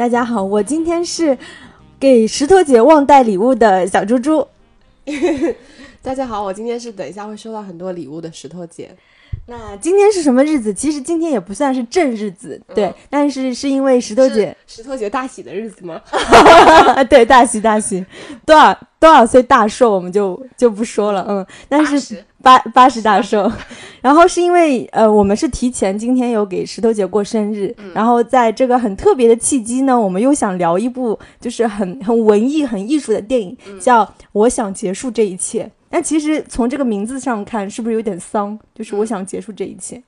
大家好，我今天是给石头姐忘带礼物的小猪猪。大家好，我今天是等一下会收到很多礼物的石头姐。那今天是什么日子？其实今天也不算是正日子，对，但是是因为石头姐，石头姐大喜的日子吗？对，大喜大喜，多少多少岁大寿我们就就不说了，嗯，但是八八十大寿，然后是因为呃，我们是提前今天有给石头姐过生日，然后在这个很特别的契机呢，我们又想聊一部就是很很文艺、很艺术的电影，叫《我想结束这一切》。但其实从这个名字上看，是不是有点丧？就是我想结束这一切。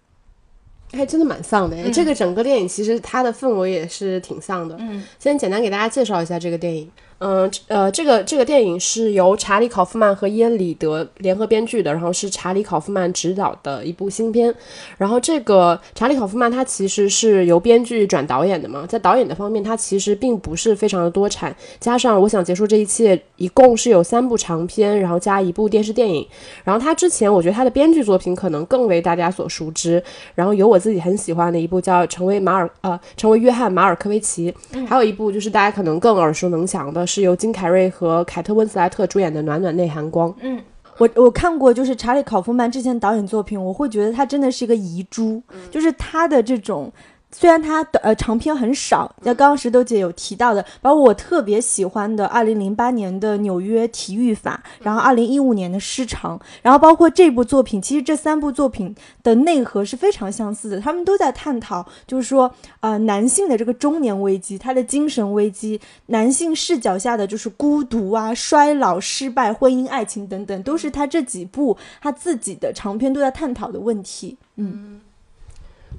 还，真的蛮丧的。这个整个电影其实它的氛围也是挺丧的。嗯，先简单给大家介绍一下这个电影。嗯呃，这个这个电影是由查理·考夫曼和伊恩·里德联合编剧的，然后是查理·考夫曼执导的一部新片。然后这个查理·考夫曼他其实是由编剧转导演的嘛，在导演的方面他其实并不是非常的多产。加上我想结束这一切，一共是有三部长片，然后加一部电视电影。然后他之前我觉得他的编剧作品可能更为大家所熟知。然后有我自己很喜欢的一部叫《成为马尔》呃，成为约翰·马尔科维奇，还有一部就是大家可能更耳熟能详的。是由金凯瑞和凯特温斯莱特主演的《暖暖内涵光》。嗯，我我看过，就是查理考夫曼之前导演作品，我会觉得他真的是一个遗珠，就是他的这种。虽然它的呃长篇很少，像刚刚石头姐有提到的，包括我特别喜欢的二零零八年的纽约体育法，然后二零一五年的失常，然后包括这部作品，其实这三部作品的内核是非常相似的，他们都在探讨，就是说啊男性的这个中年危机，他的精神危机，男性视角下的就是孤独啊、衰老、失败、婚姻、爱情等等，都是他这几部他自己的长篇都在探讨的问题，嗯。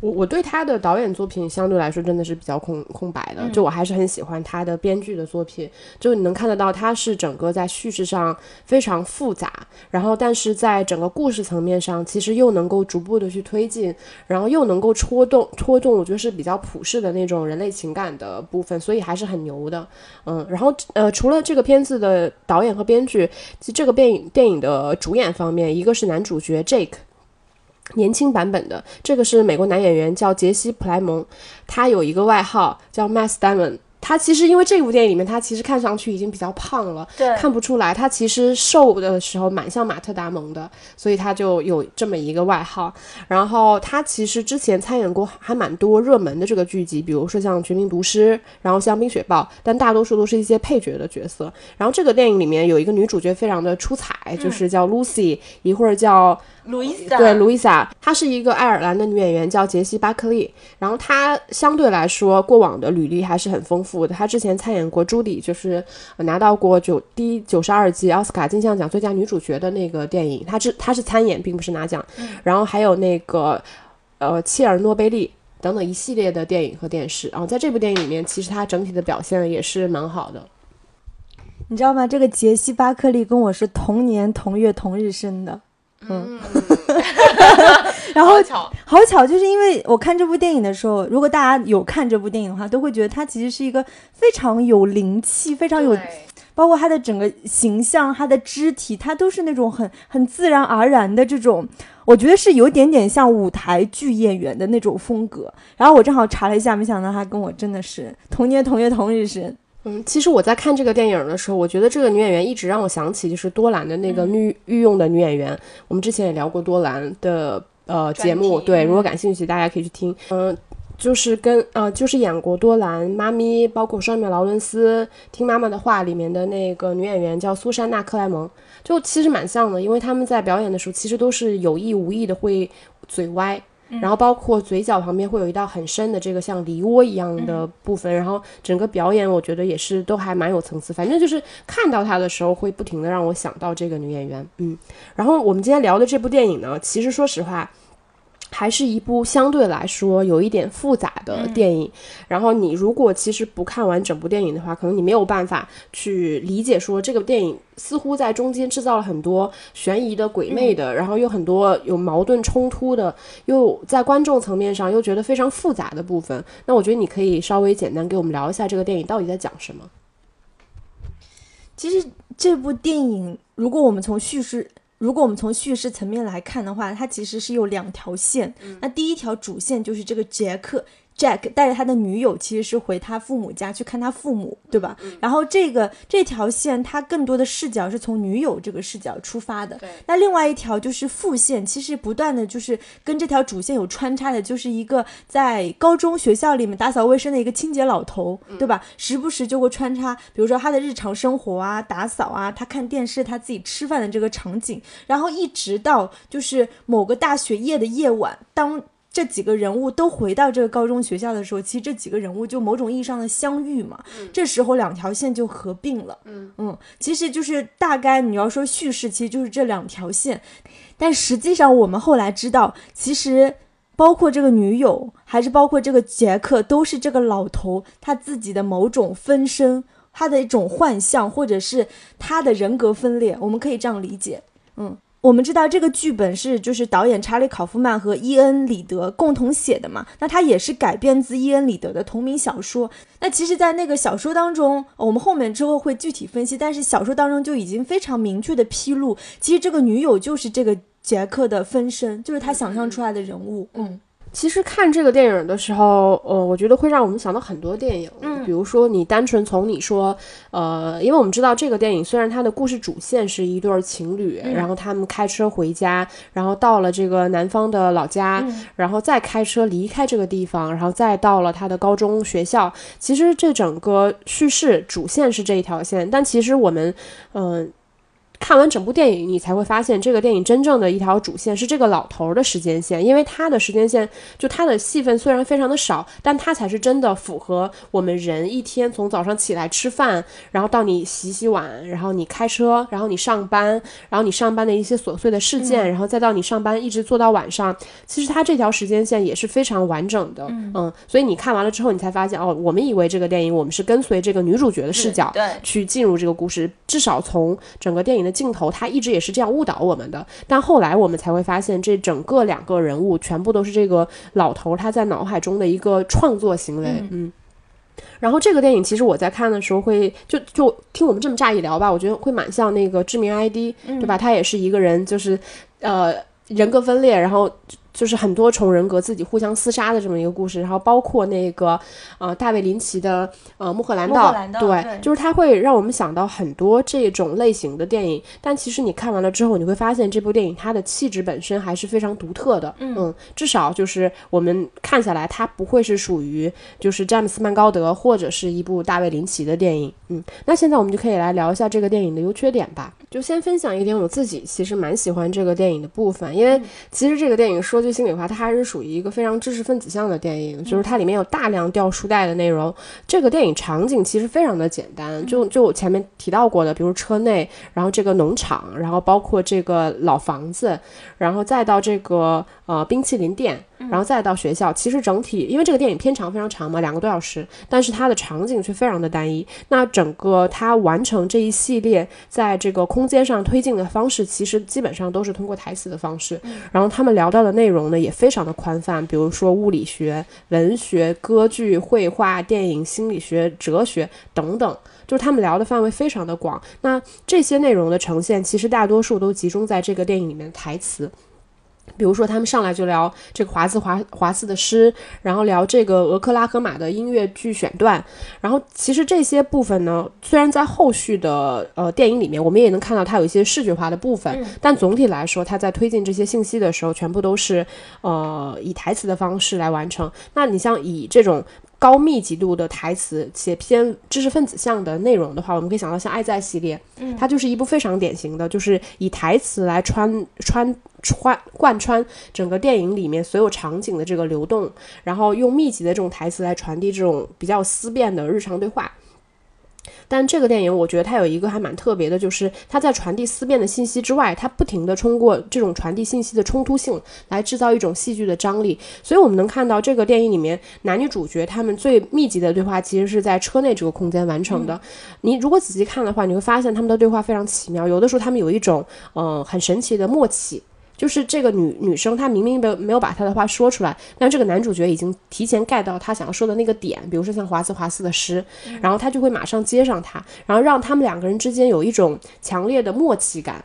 我我对他的导演作品相对来说真的是比较空空白的，就我还是很喜欢他的编剧的作品，就你能看得到他是整个在叙事上非常复杂，然后但是在整个故事层面上，其实又能够逐步的去推进，然后又能够戳动戳动，我觉得是比较普世的那种人类情感的部分，所以还是很牛的，嗯，然后呃除了这个片子的导演和编剧，其实这个电影电影的主演方面，一个是男主角 Jake。年轻版本的这个是美国男演员，叫杰西·普莱蒙，他有一个外号叫 Mass Damon。他其实因为这部电影里面，他其实看上去已经比较胖了，对，看不出来他其实瘦的时候蛮像马特·达蒙的，所以他就有这么一个外号。然后他其实之前参演过还蛮多热门的这个剧集，比如说像《绝命毒师》，然后像《冰雪暴》，但大多数都是一些配角的角色。然后这个电影里面有一个女主角非常的出彩，就是叫 Lucy，一会儿叫。路易莎对，路易莎，她是一个爱尔兰的女演员，叫杰西·巴克利。然后她相对来说过往的履历还是很丰富的。她之前参演过《朱迪》，就是拿到过九第九十二届奥斯卡金像奖最佳女主角的那个电影。他是他是参演，并不是拿奖。然后还有那个呃切尔诺贝利等等一系列的电影和电视。然后在这部电影里面，其实他整体的表现也是蛮好的。你知道吗？这个杰西·巴克利跟我是同年同月同日生的。嗯，然后好巧，就是因为我看这部电影的时候，如果大家有看这部电影的话，都会觉得他其实是一个非常有灵气、非常有，包括他的整个形象、他的肢体，他都是那种很很自然而然的这种，我觉得是有点点像舞台剧演员的那种风格。然后我正好查了一下，没想到他跟我真的是同年同月同日生。嗯，其实我在看这个电影的时候，我觉得这个女演员一直让我想起就是多兰的那个御御用的女演员。我们之前也聊过多兰的呃节目，对，如果感兴趣，大家可以去听。嗯，就是跟呃，就是演过多兰妈咪，包括《双面劳伦斯》《听妈妈的话》里面的那个女演员叫苏珊娜·克莱蒙，就其实蛮像的，因为他们在表演的时候，其实都是有意无意的会嘴歪。然后包括嘴角旁边会有一道很深的这个像梨窝一样的部分，然后整个表演我觉得也是都还蛮有层次。反正就是看到她的时候会不停的让我想到这个女演员，嗯。然后我们今天聊的这部电影呢，其实说实话，还是一部相对来说有一点复杂的电影。然后你如果其实不看完整部电影的话，可能你没有办法去理解说这个电影似乎在中间制造了很多悬疑的、鬼魅的，然后又很多有矛盾冲突的，又在观众层面上又觉得非常复杂的部分。那我觉得你可以稍微简单给我们聊一下这个电影到底在讲什么。其实这部电影，如果我们从叙事，如果我们从叙事层面来看的话，它其实是有两条线。那第一条主线就是这个杰克。Jack 带着他的女友，其实是回他父母家去看他父母，对吧？然后这个这条线，他更多的视角是从女友这个视角出发的。那另外一条就是副线，其实不断的就是跟这条主线有穿插的，就是一个在高中学校里面打扫卫生的一个清洁老头，对吧？时不时就会穿插，比如说他的日常生活啊，打扫啊，他看电视，他自己吃饭的这个场景，然后一直到就是某个大学夜的夜晚，当。这几个人物都回到这个高中学校的时候，其实这几个人物就某种意义上的相遇嘛。这时候两条线就合并了。嗯嗯，其实就是大概你要说叙事，其实就是这两条线。但实际上我们后来知道，其实包括这个女友，还是包括这个杰克，都是这个老头他自己的某种分身，他的一种幻象，或者是他的人格分裂。我们可以这样理解。嗯。我们知道这个剧本是就是导演查理·考夫曼和伊恩·里德共同写的嘛？那他也是改编自伊恩·里德的同名小说。那其实，在那个小说当中，我们后面之后会具体分析。但是小说当中就已经非常明确的披露，其实这个女友就是这个杰克的分身，就是他想象出来的人物。嗯。其实看这个电影的时候，呃，我觉得会让我们想到很多电影，嗯，比如说你单纯从你说，呃，因为我们知道这个电影虽然它的故事主线是一对情侣，然后他们开车回家，然后到了这个南方的老家，然后再开车离开这个地方，然后再到了他的高中学校，其实这整个叙事主线是这一条线，但其实我们，嗯。看完整部电影，你才会发现这个电影真正的一条主线是这个老头的时间线，因为他的时间线就他的戏份虽然非常的少，但他才是真的符合我们人一天从早上起来吃饭，然后到你洗洗碗，然后你开车，然后你上班，然后你上班的一些琐碎的事件，然后再到你上班一直做到晚上，其实他这条时间线也是非常完整的，嗯，所以你看完了之后，你才发现哦，我们以为这个电影我们是跟随这个女主角的视角对。去进入这个故事，至少从整个电影的。镜头他一直也是这样误导我们的，但后来我们才会发现，这整个两个人物全部都是这个老头他在脑海中的一个创作行为。嗯，然后这个电影其实我在看的时候会就就听我们这么乍一聊吧，我觉得会蛮像那个致命 ID，对吧？他也是一个人，就是呃人格分裂，然后。就是很多重人格自己互相厮杀的这么一个故事，然后包括那个呃大卫林奇的呃穆赫兰道，对，就是它会让我们想到很多这种类型的电影。但其实你看完了之后，你会发现这部电影它的气质本身还是非常独特的。嗯，至少就是我们看下来，它不会是属于就是詹姆斯曼高德或者是一部大卫林奇的电影。嗯，那现在我们就可以来聊一下这个电影的优缺点吧。就先分享一点我自己其实蛮喜欢这个电影的部分，因为其实这个电影说句心里话，它还是属于一个非常知识分子向的电影，就是它里面有大量掉书袋的内容。这个电影场景其实非常的简单，就就前面提到过的，比如车内，然后这个农场，然后包括这个老房子，然后再到这个呃冰淇淋店。然后再到学校，其实整体因为这个电影片长非常长嘛，两个多小时，但是它的场景却非常的单一。那整个它完成这一系列在这个空间上推进的方式，其实基本上都是通过台词的方式。然后他们聊到的内容呢，也非常的宽泛，比如说物理学、文学、歌剧、绘画、电影、心理学、哲学等等，就是他们聊的范围非常的广。那这些内容的呈现，其实大多数都集中在这个电影里面的台词。比如说，他们上来就聊这个华兹华华斯的诗，然后聊这个俄克拉荷马的音乐剧选段，然后其实这些部分呢，虽然在后续的呃电影里面，我们也能看到它有一些视觉化的部分，但总体来说，它在推进这些信息的时候，全部都是呃以台词的方式来完成。那你像以这种。高密集度的台词且偏知识分子向的内容的话，我们可以想到像《爱在》系列，它就是一部非常典型的，就是以台词来穿穿穿贯穿整个电影里面所有场景的这个流动，然后用密集的这种台词来传递这种比较思辨的日常对话。但这个电影，我觉得它有一个还蛮特别的，就是它在传递思辨的信息之外，它不停的通过这种传递信息的冲突性来制造一种戏剧的张力。所以我们能看到这个电影里面男女主角他们最密集的对话，其实是在车内这个空间完成的。你如果仔细看的话，你会发现他们的对话非常奇妙，有的时候他们有一种嗯很神奇的默契。就是这个女女生，她明明没有没有把她的话说出来，但这个男主角已经提前 get 到她想要说的那个点，比如说像华兹华斯的诗，然后他就会马上接上他，然后让他们两个人之间有一种强烈的默契感。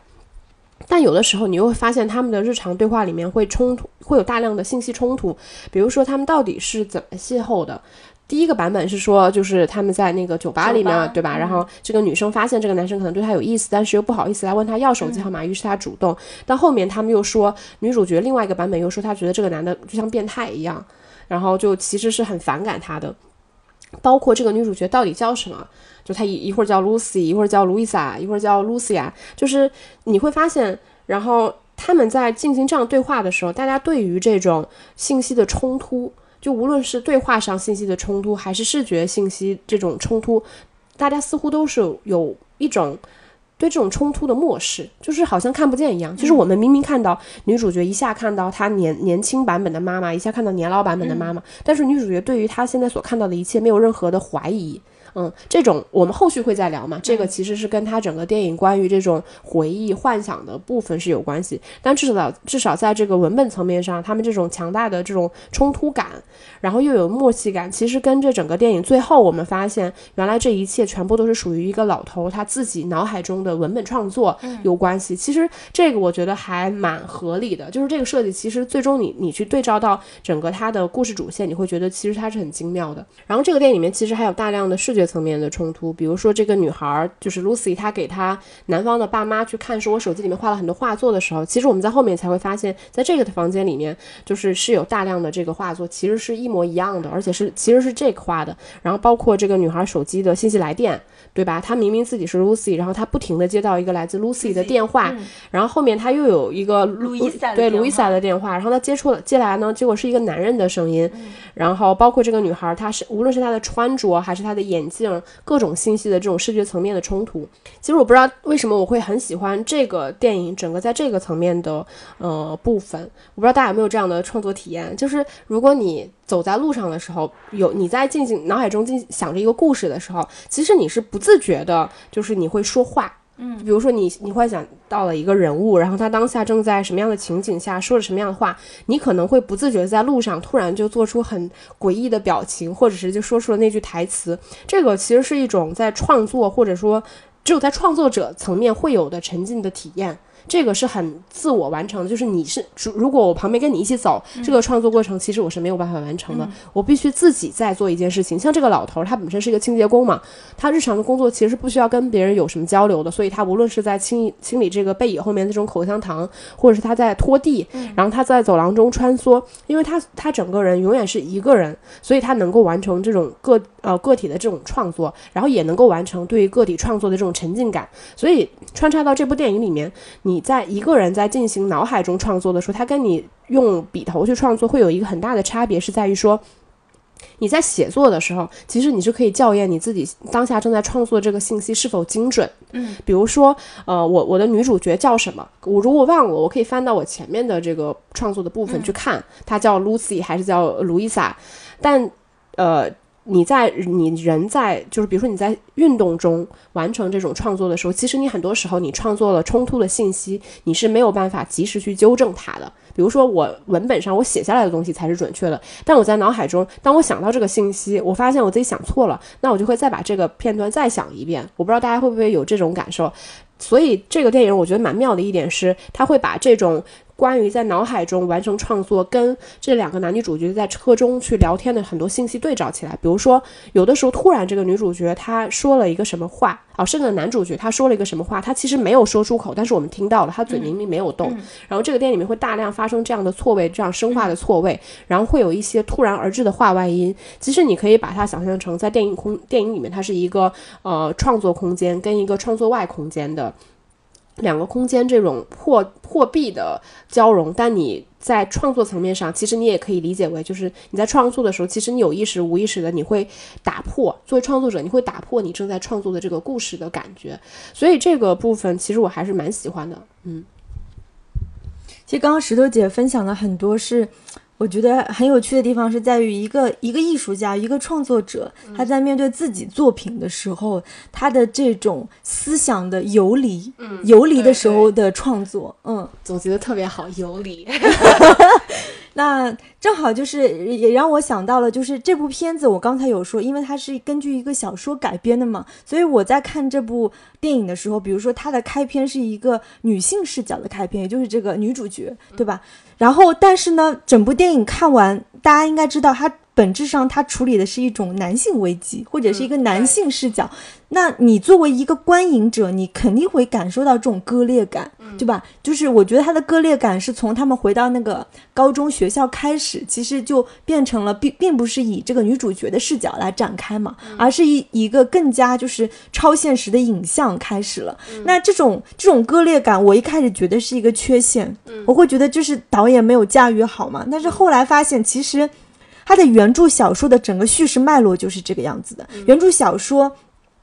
但有的时候你又会发现他们的日常对话里面会冲突，会有大量的信息冲突，比如说他们到底是怎么邂逅的。第一个版本是说，就是他们在那个酒吧里面，对吧？然后这个女生发现这个男生可能对她有意思，但是又不好意思来问他要手机号码，于是她主动。到后面他们又说，女主角另外一个版本又说，她觉得这个男的就像变态一样，然后就其实是很反感他的。包括这个女主角到底叫什么？就她一一会儿叫 Lucy，一会儿叫 Louisa，一会儿叫 Lucia，就是你会发现，然后他们在进行这样对话的时候，大家对于这种信息的冲突。就无论是对话上信息的冲突，还是视觉信息这种冲突，大家似乎都是有一种对这种冲突的漠视，就是好像看不见一样。就是我们明明看到女主角一下看到她年年轻版本的妈妈，一下看到年老版本的妈妈，但是女主角对于她现在所看到的一切没有任何的怀疑。嗯，这种我们后续会再聊嘛。这个其实是跟他整个电影关于这种回忆幻想的部分是有关系。但至少至少在这个文本层面上，他们这种强大的这种冲突感，然后又有默契感，其实跟这整个电影最后我们发现，原来这一切全部都是属于一个老头他自己脑海中的文本创作有关系。其实这个我觉得还蛮合理的，就是这个设计其实最终你你去对照到整个他的故事主线，你会觉得其实它是很精妙的。然后这个电影里面其实还有大量的视觉。层面的冲突，比如说这个女孩就是 Lucy，她给她男方的爸妈去看，说我手机里面画了很多画作的时候，其实我们在后面才会发现，在这个房间里面，就是是有大量的这个画作，其实是一模一样的，而且是其实是这个画的。然后包括这个女孩手机的信息来电，对吧？她明明自己是 Lucy，然后她不停的接到一个来自 Lucy 的电话，然后后面她又有一个路易莎对路易莎的电话，然后她接触了接来呢，结果是一个男人的声音。然后包括这个女孩，她是无论是她的穿着还是她的眼镜。各种信息的这种视觉层面的冲突，其实我不知道为什么我会很喜欢这个电影，整个在这个层面的呃部分，我不知道大家有没有这样的创作体验，就是如果你走在路上的时候，有你在进行脑海中进想着一个故事的时候，其实你是不自觉的，就是你会说话。嗯，比如说你你幻想到了一个人物，然后他当下正在什么样的情景下说了什么样的话，你可能会不自觉在路上突然就做出很诡异的表情，或者是就说出了那句台词。这个其实是一种在创作或者说只有在创作者层面会有的沉浸的体验。这个是很自我完成的，就是你是如果我旁边跟你一起走，这个创作过程其实我是没有办法完成的，我必须自己在做一件事情。像这个老头，他本身是一个清洁工嘛，他日常的工作其实是不需要跟别人有什么交流的，所以他无论是在清清理这个背椅后面那种口香糖，或者是他在拖地，然后他在走廊中穿梭，因为他他整个人永远是一个人，所以他能够完成这种个呃个体的这种创作，然后也能够完成对于个体创作的这种沉浸感。所以穿插到这部电影里面，你。在一个人在进行脑海中创作的时候，他跟你用笔头去创作会有一个很大的差别，是在于说，你在写作的时候，其实你是可以校验你自己当下正在创作这个信息是否精准。嗯，比如说，呃，我我的女主角叫什么？我如果忘了，我可以翻到我前面的这个创作的部分去看，她叫 Lucy 还是叫 Louisa？但，呃。你在你人在就是比如说你在运动中完成这种创作的时候，其实你很多时候你创作了冲突的信息，你是没有办法及时去纠正它的。比如说我文本上我写下来的东西才是准确的，但我在脑海中，当我想到这个信息，我发现我自己想错了，那我就会再把这个片段再想一遍。我不知道大家会不会有这种感受。所以这个电影我觉得蛮妙的一点是，他会把这种。关于在脑海中完成创作，跟这两个男女主角在车中去聊天的很多信息对照起来，比如说，有的时候突然这个女主角她说了一个什么话，哦，甚至男主角他说了一个什么话，他其实没有说出口，但是我们听到了，他嘴明明没有动。然后这个电影里面会大量发生这样的错位，这样生化的错位，然后会有一些突然而至的话外音。其实你可以把它想象成在电影空电影里面，它是一个呃创作空间跟一个创作外空间的。两个空间这种破破壁的交融，但你在创作层面上，其实你也可以理解为，就是你在创作的时候，其实你有意识无意识的，你会打破作为创作者，你会打破你正在创作的这个故事的感觉，所以这个部分其实我还是蛮喜欢的，嗯。其实刚刚石头姐分享了很多是。我觉得很有趣的地方是在于一个一个艺术家，一个创作者，他在面对自己作品的时候，他的这种思想的游离，游离的时候的创作，嗯，总结的特别好，游离。那正好就是也让我想到了，就是这部片子，我刚才有说，因为它是根据一个小说改编的嘛，所以我在看这部电影的时候，比如说它的开篇是一个女性视角的开篇，也就是这个女主角，对吧？然后，但是呢，整部电影看完，大家应该知道它。本质上，它处理的是一种男性危机，或者是一个男性视角。那你作为一个观影者，你肯定会感受到这种割裂感，对吧？就是我觉得他的割裂感是从他们回到那个高中学校开始，其实就变成了并并不是以这个女主角的视角来展开嘛，而是以一个更加就是超现实的影像开始了。那这种这种割裂感，我一开始觉得是一个缺陷，我会觉得就是导演没有驾驭好嘛。但是后来发现，其实。他的原著小说的整个叙事脉络就是这个样子的。原著小说，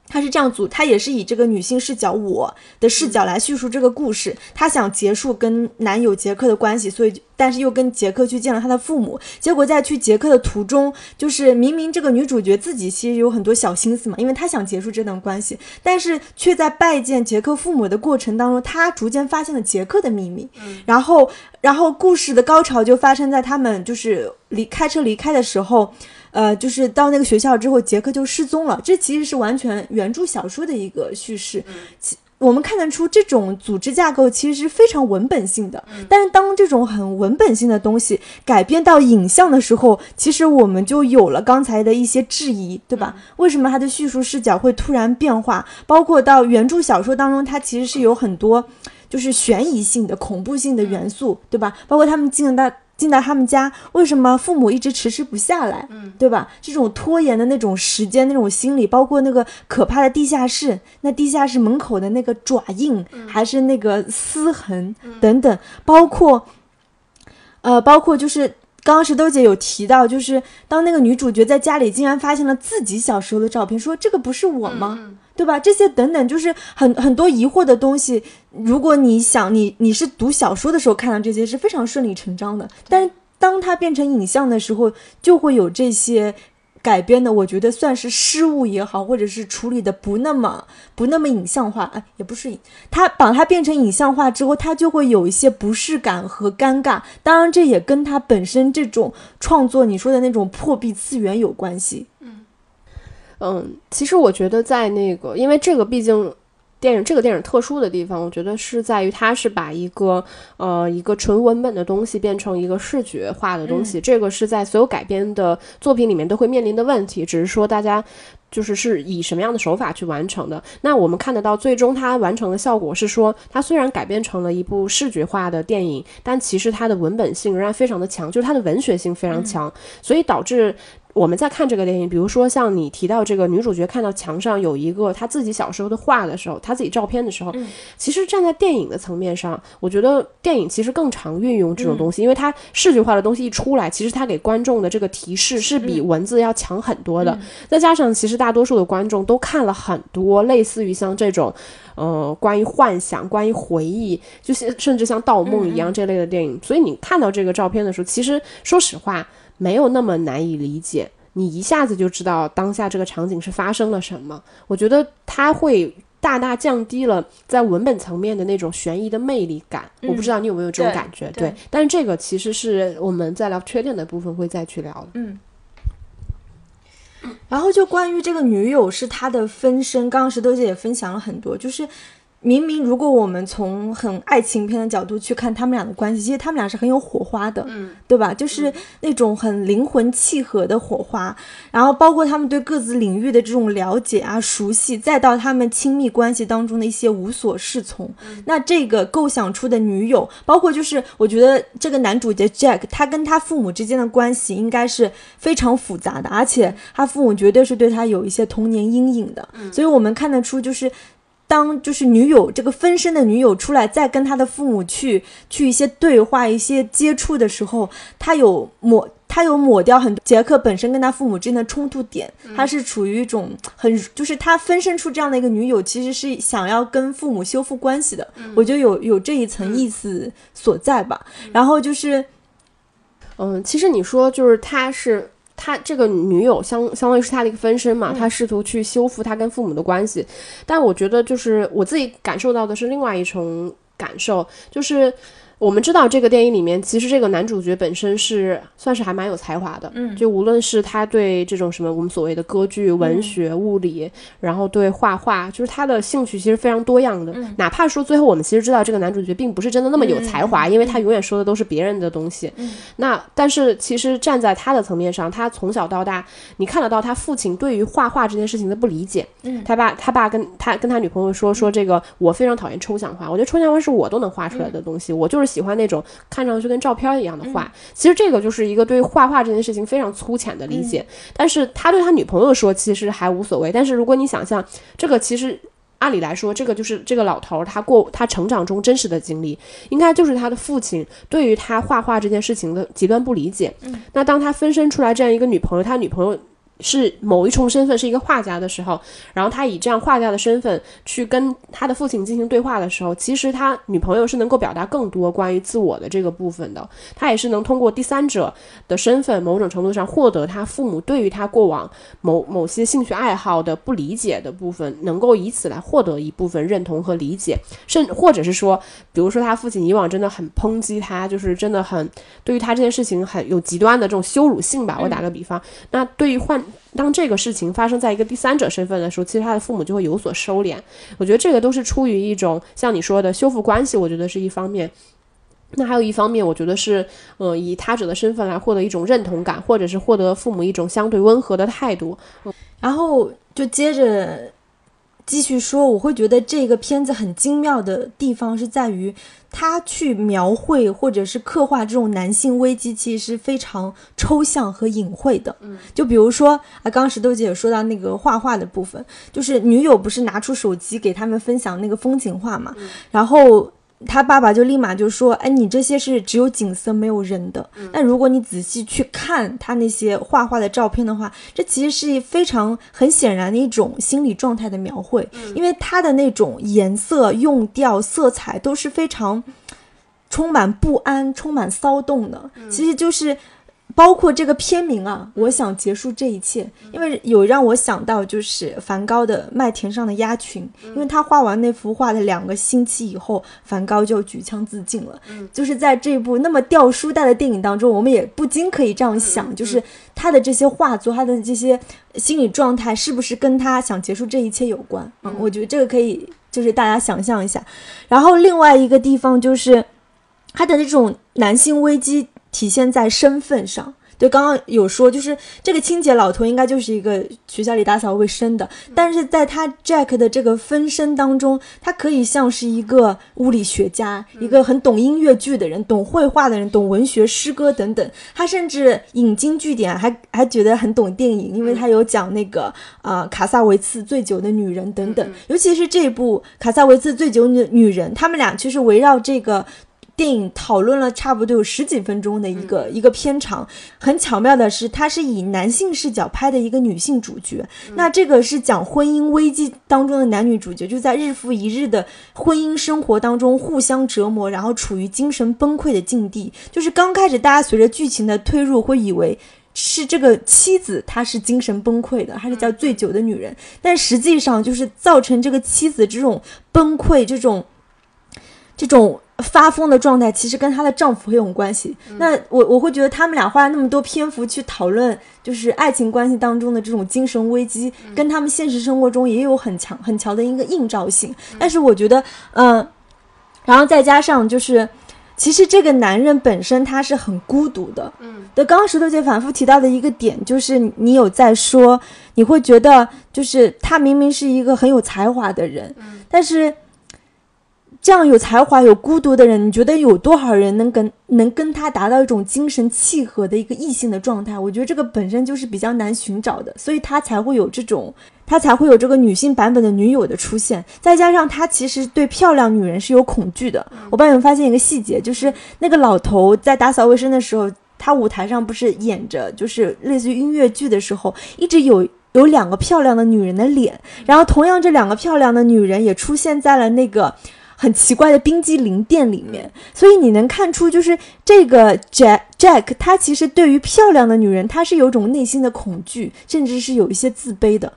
他是这样组，他也是以这个女性视角，我的视角来叙述这个故事。他想结束跟男友杰克的关系，所以。但是又跟杰克去见了他的父母，结果在去杰克的途中，就是明明这个女主角自己其实有很多小心思嘛，因为她想结束这段关系，但是却在拜见杰克父母的过程当中，她逐渐发现了杰克的秘密。嗯，然后，然后故事的高潮就发生在他们就是离开车离开的时候，呃，就是到那个学校之后，杰克就失踪了。这其实是完全原著小说的一个叙事。其。我们看得出，这种组织架构其实是非常文本性的。但是，当这种很文本性的东西改编到影像的时候，其实我们就有了刚才的一些质疑，对吧？为什么它的叙述视角会突然变化？包括到原著小说当中，它其实是有很多就是悬疑性的、恐怖性的元素，对吧？包括他们进到。进到他们家，为什么父母一直迟迟不下来？嗯，对吧？这种拖延的那种时间，那种心理，包括那个可怕的地下室，那地下室门口的那个爪印，还是那个撕痕等等，包括，呃，包括就是刚刚石头姐有提到，就是当那个女主角在家里竟然发现了自己小时候的照片，说这个不是我吗？对吧？这些等等，就是很很多疑惑的东西。如果你想，你你是读小说的时候看到这些是非常顺理成章的，但是当它变成影像的时候，就会有这些改编的。我觉得算是失误也好，或者是处理的不那么不那么影像化，哎，也不是。它把它变成影像化之后，它就会有一些不适感和尴尬。当然，这也跟它本身这种创作你说的那种破壁次元有关系。嗯，其实我觉得在那个，因为这个毕竟电影这个电影特殊的地方，我觉得是在于它是把一个呃一个纯文本的东西变成一个视觉化的东西，这个是在所有改编的作品里面都会面临的问题，只是说大家就是是以什么样的手法去完成的。那我们看得到最终它完成的效果是说，它虽然改编成了一部视觉化的电影，但其实它的文本性仍然非常的强，就是它的文学性非常强，所以导致。我们在看这个电影，比如说像你提到这个女主角看到墙上有一个她自己小时候的画的时候，她自己照片的时候，其实站在电影的层面上，我觉得电影其实更常运用这种东西，因为它视觉化的东西一出来，其实它给观众的这个提示是比文字要强很多的。再加上其实大多数的观众都看了很多类似于像这种，呃，关于幻想、关于回忆，就是甚至像盗梦一样这类的电影，所以你看到这个照片的时候，其实说实话。没有那么难以理解，你一下子就知道当下这个场景是发生了什么。我觉得它会大大降低了在文本层面的那种悬疑的魅力感。我不知道你有没有这种感觉？对，但是这个其实是我们在聊缺点的部分会再去聊的。嗯。然后就关于这个女友是他的分身，刚刚石头姐也分享了很多，就是。明明，如果我们从很爱情片的角度去看他们俩的关系，其实他们俩是很有火花的，嗯，对吧？就是那种很灵魂契合的火花。然后包括他们对各自领域的这种了解啊、熟悉，再到他们亲密关系当中的一些无所适从。那这个构想出的女友，包括就是我觉得这个男主角 Jack，他跟他父母之间的关系应该是非常复杂的，而且他父母绝对是对他有一些童年阴影的。所以我们看得出就是。当就是女友这个分身的女友出来，再跟他的父母去去一些对话、一些接触的时候，他有抹他有抹掉很多杰克本身跟他父母之间的冲突点，他是处于一种很就是他分身出这样的一个女友，其实是想要跟父母修复关系的。我觉得有有这一层意思所在吧。然后就是，嗯，其实你说就是他是他这个女友相相当于是他的一个分身嘛，嗯他试图去修复他跟父母的关系，但我觉得就是我自己感受到的是另外一种感受，就是。我们知道这个电影里面，其实这个男主角本身是算是还蛮有才华的，嗯，就无论是他对这种什么我们所谓的歌剧、文学、物理，然后对画画，就是他的兴趣其实非常多样的。哪怕说最后我们其实知道这个男主角并不是真的那么有才华，因为他永远说的都是别人的东西。那但是其实站在他的层面上，他从小到大，你看得到他父亲对于画画这件事情的不理解。嗯，他爸他爸跟他跟他女朋友说说这个，我非常讨厌抽象画，我觉得抽象画是我都能画出来的东西，我就是喜欢那种看上去跟照片一样的画。其实这个就是一个对画画这件事情非常粗浅的理解。但是他对他女朋友说，其实还无所谓。但是如果你想象这个，其实。按理来说，这个就是这个老头儿他过他成长中真实的经历，应该就是他的父亲对于他画画这件事情的极端不理解。那当他分身出来这样一个女朋友，他女朋友是某一重身份是一个画家的时候，然后他以这样画家的身份去跟他的父亲进行对话的时候，其实他女朋友是能够表达更多关于自我的这个部分的，他也是能通过第三者的身份，某种程度上获得他父母对于他过往某某些兴趣爱好的不理解的部分，能够以此来获得一部分认同和理解，甚或者是说，比如说他父亲以往真的很抨击他，就是真的很对于他这件事情很有极端的这种羞辱性吧。我打个比方，那对于换当这个事情发生在一个第三者身份的时候，其实他的父母就会有所收敛。我觉得这个都是出于一种像你说的修复关系，我觉得是一方面。那还有一方面，我觉得是，呃，以他者的身份来获得一种认同感，或者是获得父母一种相对温和的态度。然后就接着继续说，我会觉得这个片子很精妙的地方是在于，他去描绘或者是刻画这种男性危机，其实是非常抽象和隐晦的。嗯，就比如说啊，刚刚石头姐也说到那个画画的部分，就是女友不是拿出手机给他们分享那个风景画嘛，然后。他爸爸就立马就说：“哎，你这些是只有景色没有人的。那如果你仔细去看他那些画画的照片的话，这其实是非常很显然的一种心理状态的描绘，因为他的那种颜色、用调、色彩都是非常充满不安、充满骚动的。其实就是。”包括这个片名啊，我想结束这一切，因为有让我想到就是梵高的《麦田上的鸭群》，因为他画完那幅画的两个星期以后，梵高就举枪自尽了。就是在这部那么掉书袋的电影当中，我们也不禁可以这样想，就是他的这些画作，他的这些心理状态，是不是跟他想结束这一切有关？嗯，我觉得这个可以，就是大家想象一下。然后另外一个地方就是他的这种男性危机。体现在身份上，对，刚刚有说，就是这个清洁老头应该就是一个学校里打扫卫生的，但是在他 Jack 的这个分身当中，他可以像是一个物理学家，一个很懂音乐剧的人，懂绘画的人，懂文学、诗歌等等。他甚至引经据典，还还觉得很懂电影，因为他有讲那个啊、呃、卡萨维茨醉酒的女人等等。尤其是这部卡萨维茨醉酒女女人，他们俩其实围绕这个。电影讨论了差不多有十几分钟的一个、嗯、一个片长，很巧妙的是，它是以男性视角拍的一个女性主角。嗯、那这个是讲婚姻危机当中的男女主角，就在日复一日的婚姻生活当中互相折磨，然后处于精神崩溃的境地。就是刚开始大家随着剧情的推入会以为。是这个妻子，她是精神崩溃的，她是叫醉酒的女人，但实际上就是造成这个妻子这种崩溃、这种这种发疯的状态，其实跟她的丈夫很有关系。嗯、那我我会觉得他们俩花了那么多篇幅去讨论，就是爱情关系当中的这种精神危机，嗯、跟他们现实生活中也有很强很强的一个映照性。但是我觉得，嗯、呃，然后再加上就是。其实这个男人本身他是很孤独的，嗯，对。刚刚石头姐反复提到的一个点，就是你有在说，你会觉得就是他明明是一个很有才华的人，嗯，但是这样有才华、有孤独的人，你觉得有多少人能跟能跟他达到一种精神契合的一个异性的状态？我觉得这个本身就是比较难寻找的，所以他才会有这种他才会有这个女性版本的女友的出现。再加上他其实对漂亮女人是有恐惧的。我不知道有没有发现一个细节，就是那个老头在打扫卫生的时候，他舞台上不是演着就是类似于音乐剧的时候，一直有。有两个漂亮的女人的脸，然后同样这两个漂亮的女人也出现在了那个很奇怪的冰激凌店里面，所以你能看出，就是这个 Jack Jack 他其实对于漂亮的女人，他是有种内心的恐惧，甚至是有一些自卑的。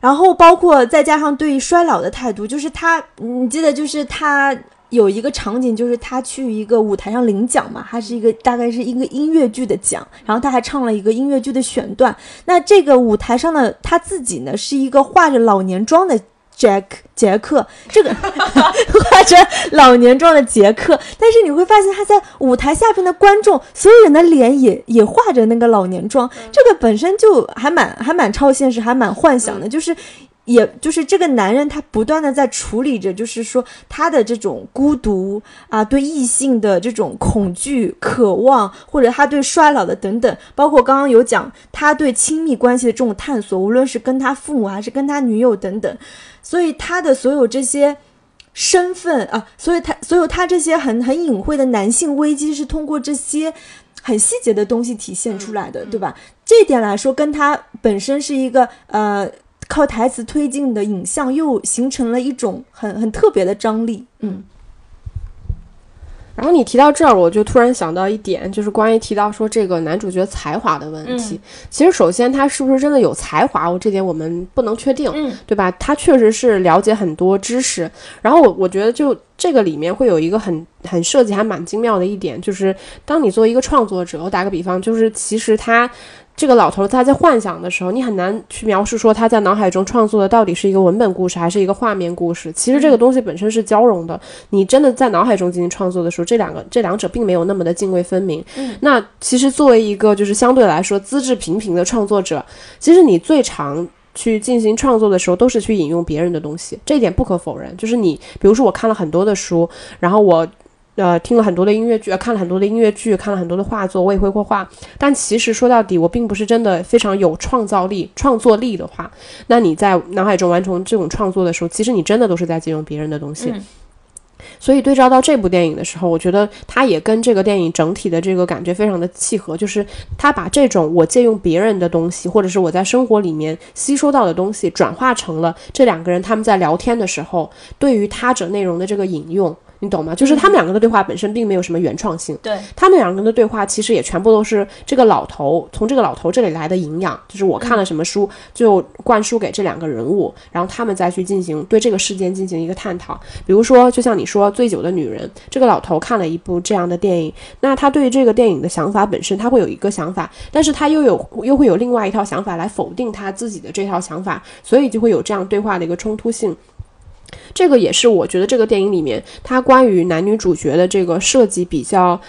然后包括再加上对于衰老的态度，就是他，你记得就是他。有一个场景，就是他去一个舞台上领奖嘛，他是一个大概是一个音乐剧的奖，然后他还唱了一个音乐剧的选段。那这个舞台上的他自己呢，是一个化着老年妆的杰克，杰克，这个化着老年妆的杰克。但是你会发现，他在舞台下边的观众，所有人的脸也也画着那个老年妆，这个本身就还蛮还蛮超现实，还蛮幻想的，就是。也就是这个男人，他不断的在处理着，就是说他的这种孤独啊，对异性的这种恐惧、渴望，或者他对衰老的等等，包括刚刚有讲他对亲密关系的这种探索，无论是跟他父母还是跟他女友等等，所以他的所有这些身份啊，所以他所有他这些很很隐晦的男性危机，是通过这些很细节的东西体现出来的，对吧？这一点来说，跟他本身是一个呃。靠台词推进的影像又形成了一种很很特别的张力，嗯。然后你提到这儿，我就突然想到一点，就是关于提到说这个男主角才华的问题。其实首先他是不是真的有才华，我这点我们不能确定，对吧？他确实是了解很多知识。然后我我觉得就这个里面会有一个很很设计还蛮精妙的一点，就是当你作为一个创作者，我打个比方，就是其实他。这个老头他在幻想的时候，你很难去描述说他在脑海中创作的到底是一个文本故事还是一个画面故事。其实这个东西本身是交融的。你真的在脑海中进行创作的时候，这两个这两者并没有那么的泾渭分明。那其实作为一个就是相对来说资质平平的创作者，其实你最常去进行创作的时候，都是去引用别人的东西，这一点不可否认。就是你，比如说我看了很多的书，然后我。呃，听了很多的音乐剧，看了很多的音乐剧，看了很多的画作，我也会画画。但其实说到底，我并不是真的非常有创造力、创作力的话，那你在脑海中完成这种创作的时候，其实你真的都是在借用别人的东西。所以对照到这部电影的时候，我觉得它也跟这个电影整体的这个感觉非常的契合，就是他把这种我借用别人的东西，或者是我在生活里面吸收到的东西，转化成了这两个人他们在聊天的时候对于他者内容的这个引用。你懂吗？就是他们两个的对话本身并没有什么原创性。对，他们两个人的对话其实也全部都是这个老头从这个老头这里来的营养。就是我看了什么书，就灌输给这两个人物，然后他们再去进行对这个事件进行一个探讨。比如说，就像你说《醉酒的女人》，这个老头看了一部这样的电影，那他对于这个电影的想法本身，他会有一个想法，但是他又有又会有另外一套想法来否定他自己的这套想法，所以就会有这样对话的一个冲突性。这个也是我觉得这个电影里面，它关于男女主角的这个设计比较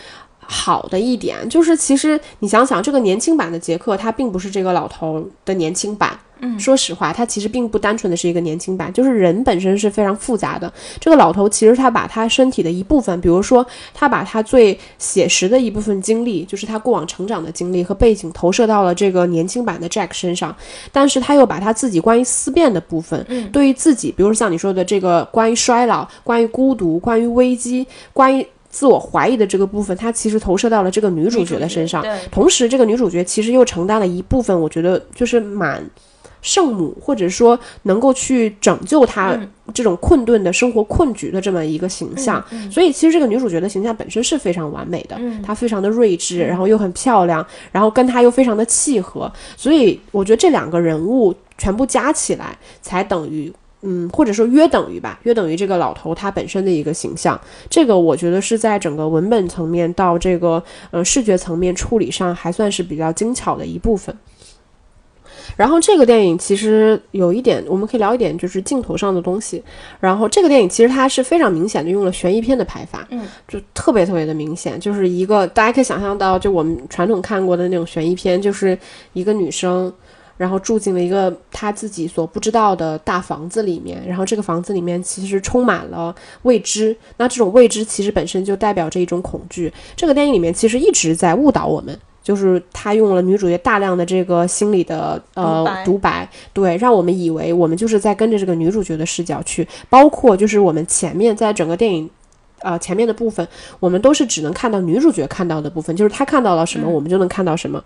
好的一点，就是其实你想想，这个年轻版的杰克，他并不是这个老头的年轻版。嗯，说实话，他其实并不单纯的是一个年轻版，就是人本身是非常复杂的。这个老头其实他把他身体的一部分，比如说他把他最写实的一部分经历，就是他过往成长的经历和背景，投射到了这个年轻版的 Jack 身上。但是他又把他自己关于思辨的部分，嗯，对于自己，比如说像你说的这个关于衰老、关于孤独、关于危机、关于自我怀疑的这个部分，它其实投射到了这个女主角的身上。同时这个女主角其实又承担了一部分，我觉得就是蛮。圣母，或者说能够去拯救她这种困顿的生活困局的这么一个形象，所以其实这个女主角的形象本身是非常完美的，她非常的睿智，然后又很漂亮，然后跟她又非常的契合，所以我觉得这两个人物全部加起来才等于，嗯，或者说约等于吧，约等于这个老头他本身的一个形象，这个我觉得是在整个文本层面到这个呃视觉层面处理上还算是比较精巧的一部分。然后这个电影其实有一点，我们可以聊一点，就是镜头上的东西。然后这个电影其实它是非常明显的用了悬疑片的拍法，嗯，就特别特别的明显，就是一个大家可以想象到，就我们传统看过的那种悬疑片，就是一个女生，然后住进了一个他自己所不知道的大房子里面，然后这个房子里面其实充满了未知，那这种未知其实本身就代表着一种恐惧。这个电影里面其实一直在误导我们。就是他用了女主角大量的这个心理的呃独白，对，让我们以为我们就是在跟着这个女主角的视角去，包括就是我们前面在整个电影，呃前面的部分，我们都是只能看到女主角看到的部分，就是她看到了什么，我们就能看到什么。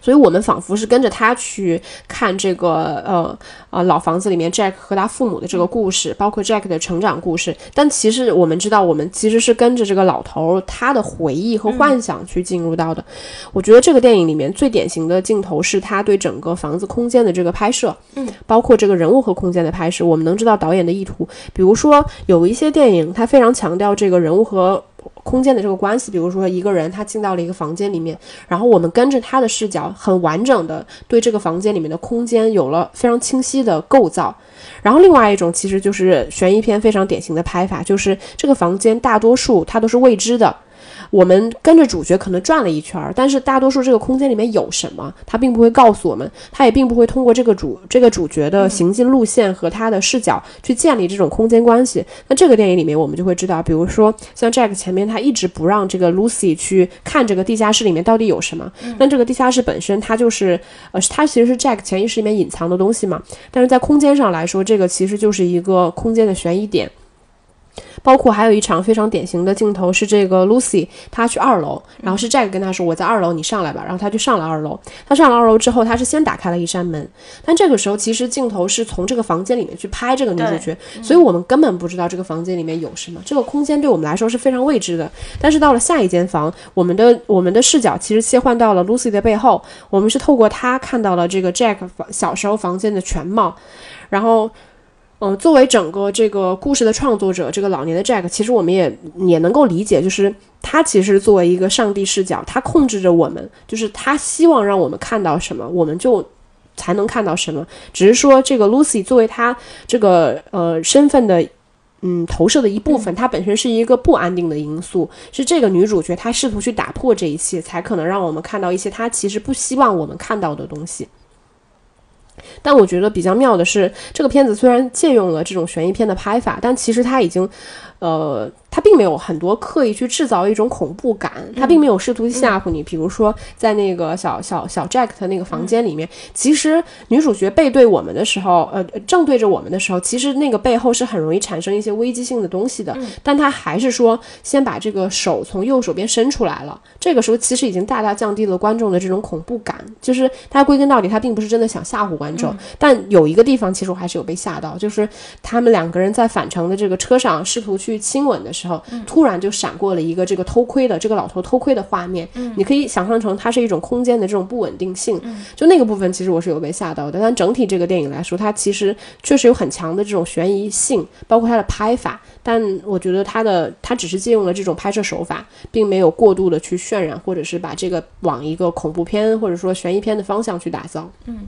所以我们仿佛是跟着他去看这个呃呃老房子里面 Jack 和他父母的这个故事，包括 Jack 的成长故事。但其实我们知道，我们其实是跟着这个老头他的回忆和幻想去进入到的。我觉得这个电影里面最典型的镜头是他对整个房子空间的这个拍摄，嗯，包括这个人物和空间的拍摄，我们能知道导演的意图。比如说有一些电影，他非常强调这个人物和。空间的这个关系，比如说一个人他进到了一个房间里面，然后我们跟着他的视角，很完整的对这个房间里面的空间有了非常清晰的构造。然后另外一种其实就是悬疑片非常典型的拍法，就是这个房间大多数它都是未知的。我们跟着主角可能转了一圈，但是大多数这个空间里面有什么，他并不会告诉我们，他也并不会通过这个主这个主角的行进路线和他的视角去建立这种空间关系。那这个电影里面，我们就会知道，比如说像 Jack 前面他一直不让这个 Lucy 去看这个地下室里面到底有什么，那这个地下室本身它就是呃，它其实是 Jack 潜意识里面隐藏的东西嘛。但是在空间上来说，这个其实就是一个空间的悬疑点。包括还有一场非常典型的镜头是这个 Lucy，她去二楼，然后是 Jack 跟她说：“我在二楼，你上来吧。”然后她就上了二楼。她上了二楼之后，她是先打开了一扇门，但这个时候其实镜头是从这个房间里面去拍这个女主角，所以我们根本不知道这个房间里面有什么。这个空间对我们来说是非常未知的。但是到了下一间房，我们的我们的视角其实切换到了 Lucy 的背后，我们是透过她看到了这个 Jack 小时候房间的全貌，然后。嗯，作为整个这个故事的创作者，这个老年的 Jack，其实我们也也能够理解，就是他其实作为一个上帝视角，他控制着我们，就是他希望让我们看到什么，我们就才能看到什么。只是说，这个 Lucy 作为他这个呃身份的嗯投射的一部分，它本身是一个不安定的因素，是这个女主角她试图去打破这一切，才可能让我们看到一些她其实不希望我们看到的东西。但我觉得比较妙的是，这个片子虽然借用了这种悬疑片的拍法，但其实它已经，呃。他并没有很多刻意去制造一种恐怖感，他并没有试图吓唬你。比如说，在那个小小小 Jack 的那个房间里面，其实女主角背对我们的时候，呃，正对着我们的时候，其实那个背后是很容易产生一些危机性的东西的。但他还是说，先把这个手从右手边伸出来了。这个时候其实已经大大降低了观众的这种恐怖感。就是他归根到底，他并不是真的想吓唬观众。但有一个地方，其实我还是有被吓到，就是他们两个人在返程的这个车上试图去亲吻的时候。后突然就闪过了一个这个偷窥的这个老头偷窥的画面，你可以想象成它是一种空间的这种不稳定性，就那个部分其实我是有被吓到的。但整体这个电影来说，它其实确实有很强的这种悬疑性，包括它的拍法。但我觉得它的它只是借用了这种拍摄手法，并没有过度的去渲染，或者是把这个往一个恐怖片或者说悬疑片的方向去打造。嗯。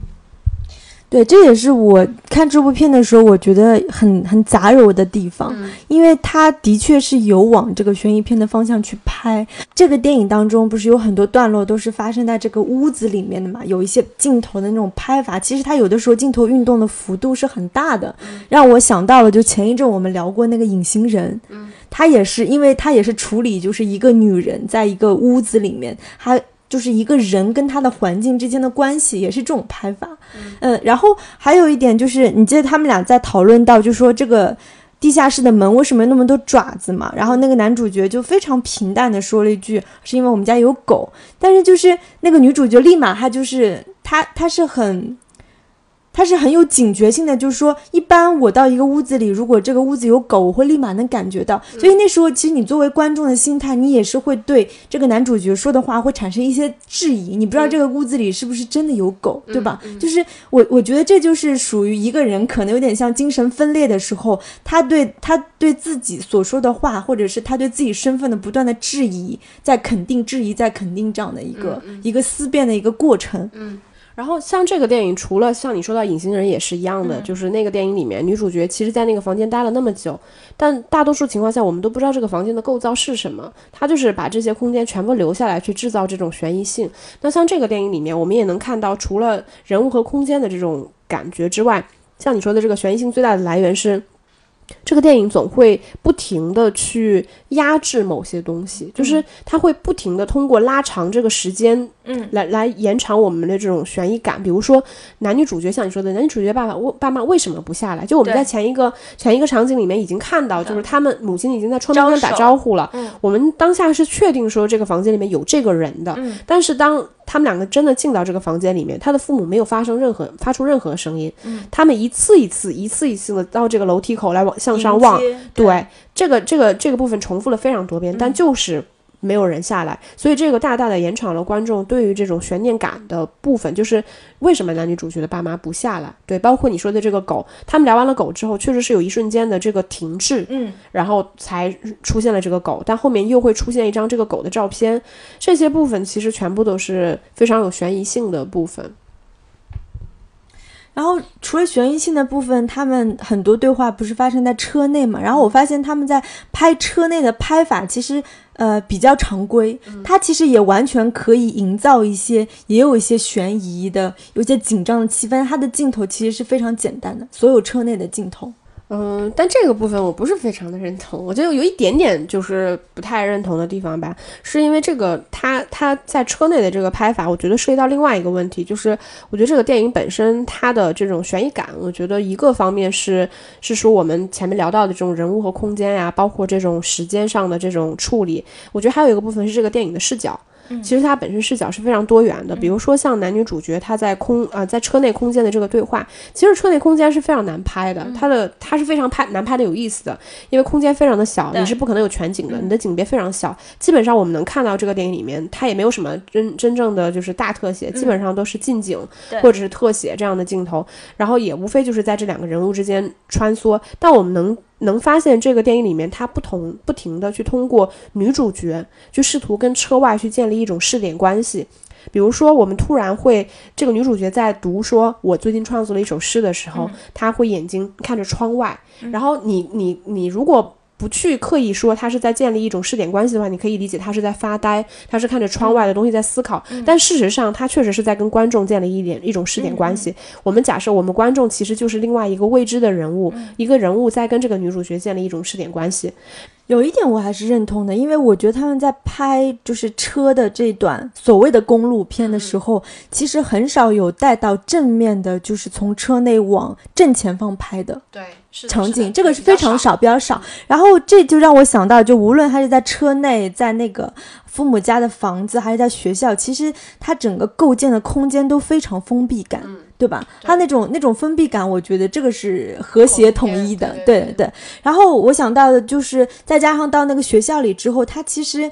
对，这也是我看这部片的时候，我觉得很很杂糅的地方，因为它的确是有往这个悬疑片的方向去拍。这个电影当中不是有很多段落都是发生在这个屋子里面的嘛？有一些镜头的那种拍法，其实它有的时候镜头运动的幅度是很大的，让我想到了就前一阵我们聊过那个隐形人，他也是，因为他也是处理就是一个女人在一个屋子里面，他。就是一个人跟他的环境之间的关系，也是这种拍法。嗯，然后还有一点就是，你记得他们俩在讨论到，就说这个地下室的门为什么那么多爪子嘛？然后那个男主角就非常平淡的说了一句：“是因为我们家有狗。”但是就是那个女主角立马她就是她她是很。他是很有警觉性的，就是说，一般我到一个屋子里，如果这个屋子有狗，我会立马能感觉到。所以那时候，其实你作为观众的心态，你也是会对这个男主角说的话会产生一些质疑。你不知道这个屋子里是不是真的有狗，对吧？就是我，我觉得这就是属于一个人可能有点像精神分裂的时候，他对他对自己所说的话，或者是他对自己身份的不断的质疑，在肯定质疑，在肯定这样的一个一个思辨的一个过程。嗯。然后像这个电影，除了像你说到隐形人也是一样的，就是那个电影里面女主角其实，在那个房间待了那么久，但大多数情况下我们都不知道这个房间的构造是什么，她就是把这些空间全部留下来去制造这种悬疑性。那像这个电影里面，我们也能看到，除了人物和空间的这种感觉之外，像你说的这个悬疑性最大的来源是。这个电影总会不停的去压制某些东西，就是它会不停的通过拉长这个时间，嗯，来来延长我们的这种悬疑感。比如说男女主角，像你说的，男女主角爸爸我爸妈为什么不下来？就我们在前一个前一个场景里面已经看到，就是他们母亲已经在窗边打招呼了。嗯，我们当下是确定说这个房间里面有这个人的，嗯，但是当他们两个真的进到这个房间里面，他的父母没有发生任何发出任何声音，嗯，他们一次一次一次一次的到这个楼梯口来往向上望，对这个这个这个部分重复了非常多遍，但就是没有人下来，所以这个大大的延长了观众对于这种悬念感的部分，就是为什么男女主角的爸妈不下来？对，包括你说的这个狗，他们聊完了狗之后，确实是有一瞬间的这个停滞，嗯，然后才出现了这个狗，但后面又会出现一张这个狗的照片，这些部分其实全部都是非常有悬疑性的部分。然后除了悬疑性的部分，他们很多对话不是发生在车内嘛？然后我发现他们在拍车内的拍法其实呃比较常规，它其实也完全可以营造一些，也有一些悬疑的，有些紧张的气氛。它的镜头其实是非常简单的，所有车内的镜头。嗯，但这个部分我不是非常的认同，我觉得有一点点就是不太认同的地方吧，是因为这个他他在车内的这个拍法，我觉得涉及到另外一个问题，就是我觉得这个电影本身它的这种悬疑感，我觉得一个方面是是说我们前面聊到的这种人物和空间呀，包括这种时间上的这种处理，我觉得还有一个部分是这个电影的视角。其实它本身视角是非常多元的，比如说像男女主角他在空啊在车内空间的这个对话，其实车内空间是非常难拍的，它的它是非常拍难拍的有意思的，因为空间非常的小，你是不可能有全景的，你的景别非常小，基本上我们能看到这个电影里面它也没有什么真真正的就是大特写，基本上都是近景或者是特写这样的镜头，然后也无非就是在这两个人物之间穿梭，但我们能。能发现这个电影里面，他不同不停的去通过女主角，去试图跟车外去建立一种试点关系。比如说，我们突然会，这个女主角在读说“我最近创作了一首诗”的时候，她会眼睛看着窗外，然后你你你如果。不去刻意说他是在建立一种试点关系的话，你可以理解他是在发呆，他是看着窗外的东西在思考。但事实上，他确实是在跟观众建立一点一种试点关系。我们假设我们观众其实就是另外一个未知的人物，一个人物在跟这个女主角建立一种试点关系。有一点我还是认同的，因为我觉得他们在拍就是车的这段所谓的公路片的时候，其实很少有带到正面的，就是从车内往正前方拍的。对。场景这个是非常少，比较少。然后这就让我想到，就无论他是在车内，在那个父母家的房子，还是在学校，其实它整个构建的空间都非常封闭感，对吧？他那种那种封闭感，我觉得这个是和谐统一的，对对。然后我想到的就是，再加上到那个学校里之后，他其实。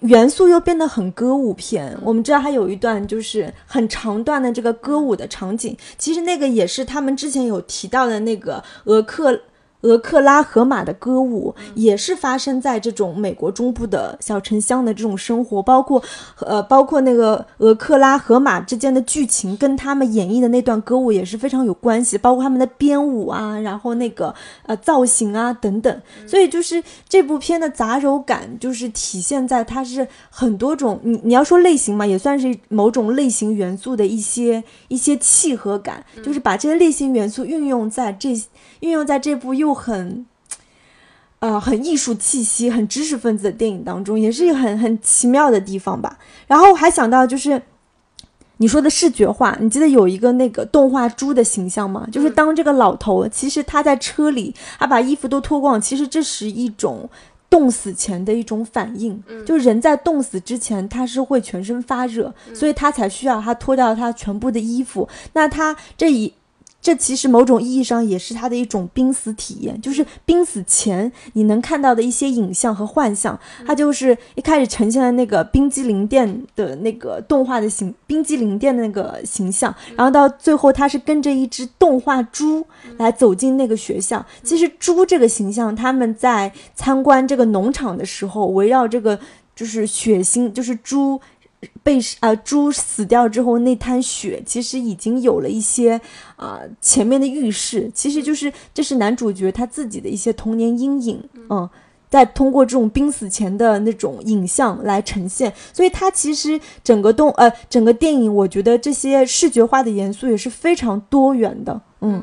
元素又变得很歌舞片。我们知道它有一段就是很长段的这个歌舞的场景，其实那个也是他们之前有提到的那个俄克。俄克拉荷马的歌舞也是发生在这种美国中部的小城乡的这种生活，包括呃，包括那个俄克拉荷马之间的剧情跟他们演绎的那段歌舞也是非常有关系，包括他们的编舞啊，然后那个呃造型啊等等。所以就是这部片的杂糅感，就是体现在它是很多种，你你要说类型嘛，也算是某种类型元素的一些一些契合感，就是把这些类型元素运用在这。运用在这部又很，呃，很艺术气息、很知识分子的电影当中，也是一个很很奇妙的地方吧。然后我还想到就是你说的视觉化，你记得有一个那个动画猪的形象吗？就是当这个老头，其实他在车里，他把衣服都脱光，其实这是一种冻死前的一种反应。就人在冻死之前，他是会全身发热，所以他才需要他脱掉他全部的衣服。那他这一。这其实某种意义上也是他的一种濒死体验，就是濒死前你能看到的一些影像和幻象。他就是一开始呈现的那个冰激凌店的那个动画的形，冰激凌店的那个形象，然后到最后他是跟着一只动画猪来走进那个学校。其实猪这个形象，他们在参观这个农场的时候，围绕这个就是血腥，就是猪。被啊猪死掉之后那滩血，其实已经有了一些啊前面的预示，其实就是这是男主角他自己的一些童年阴影，嗯，在通过这种濒死前的那种影像来呈现，所以它其实整个动呃整个电影，我觉得这些视觉化的元素也是非常多元的，嗯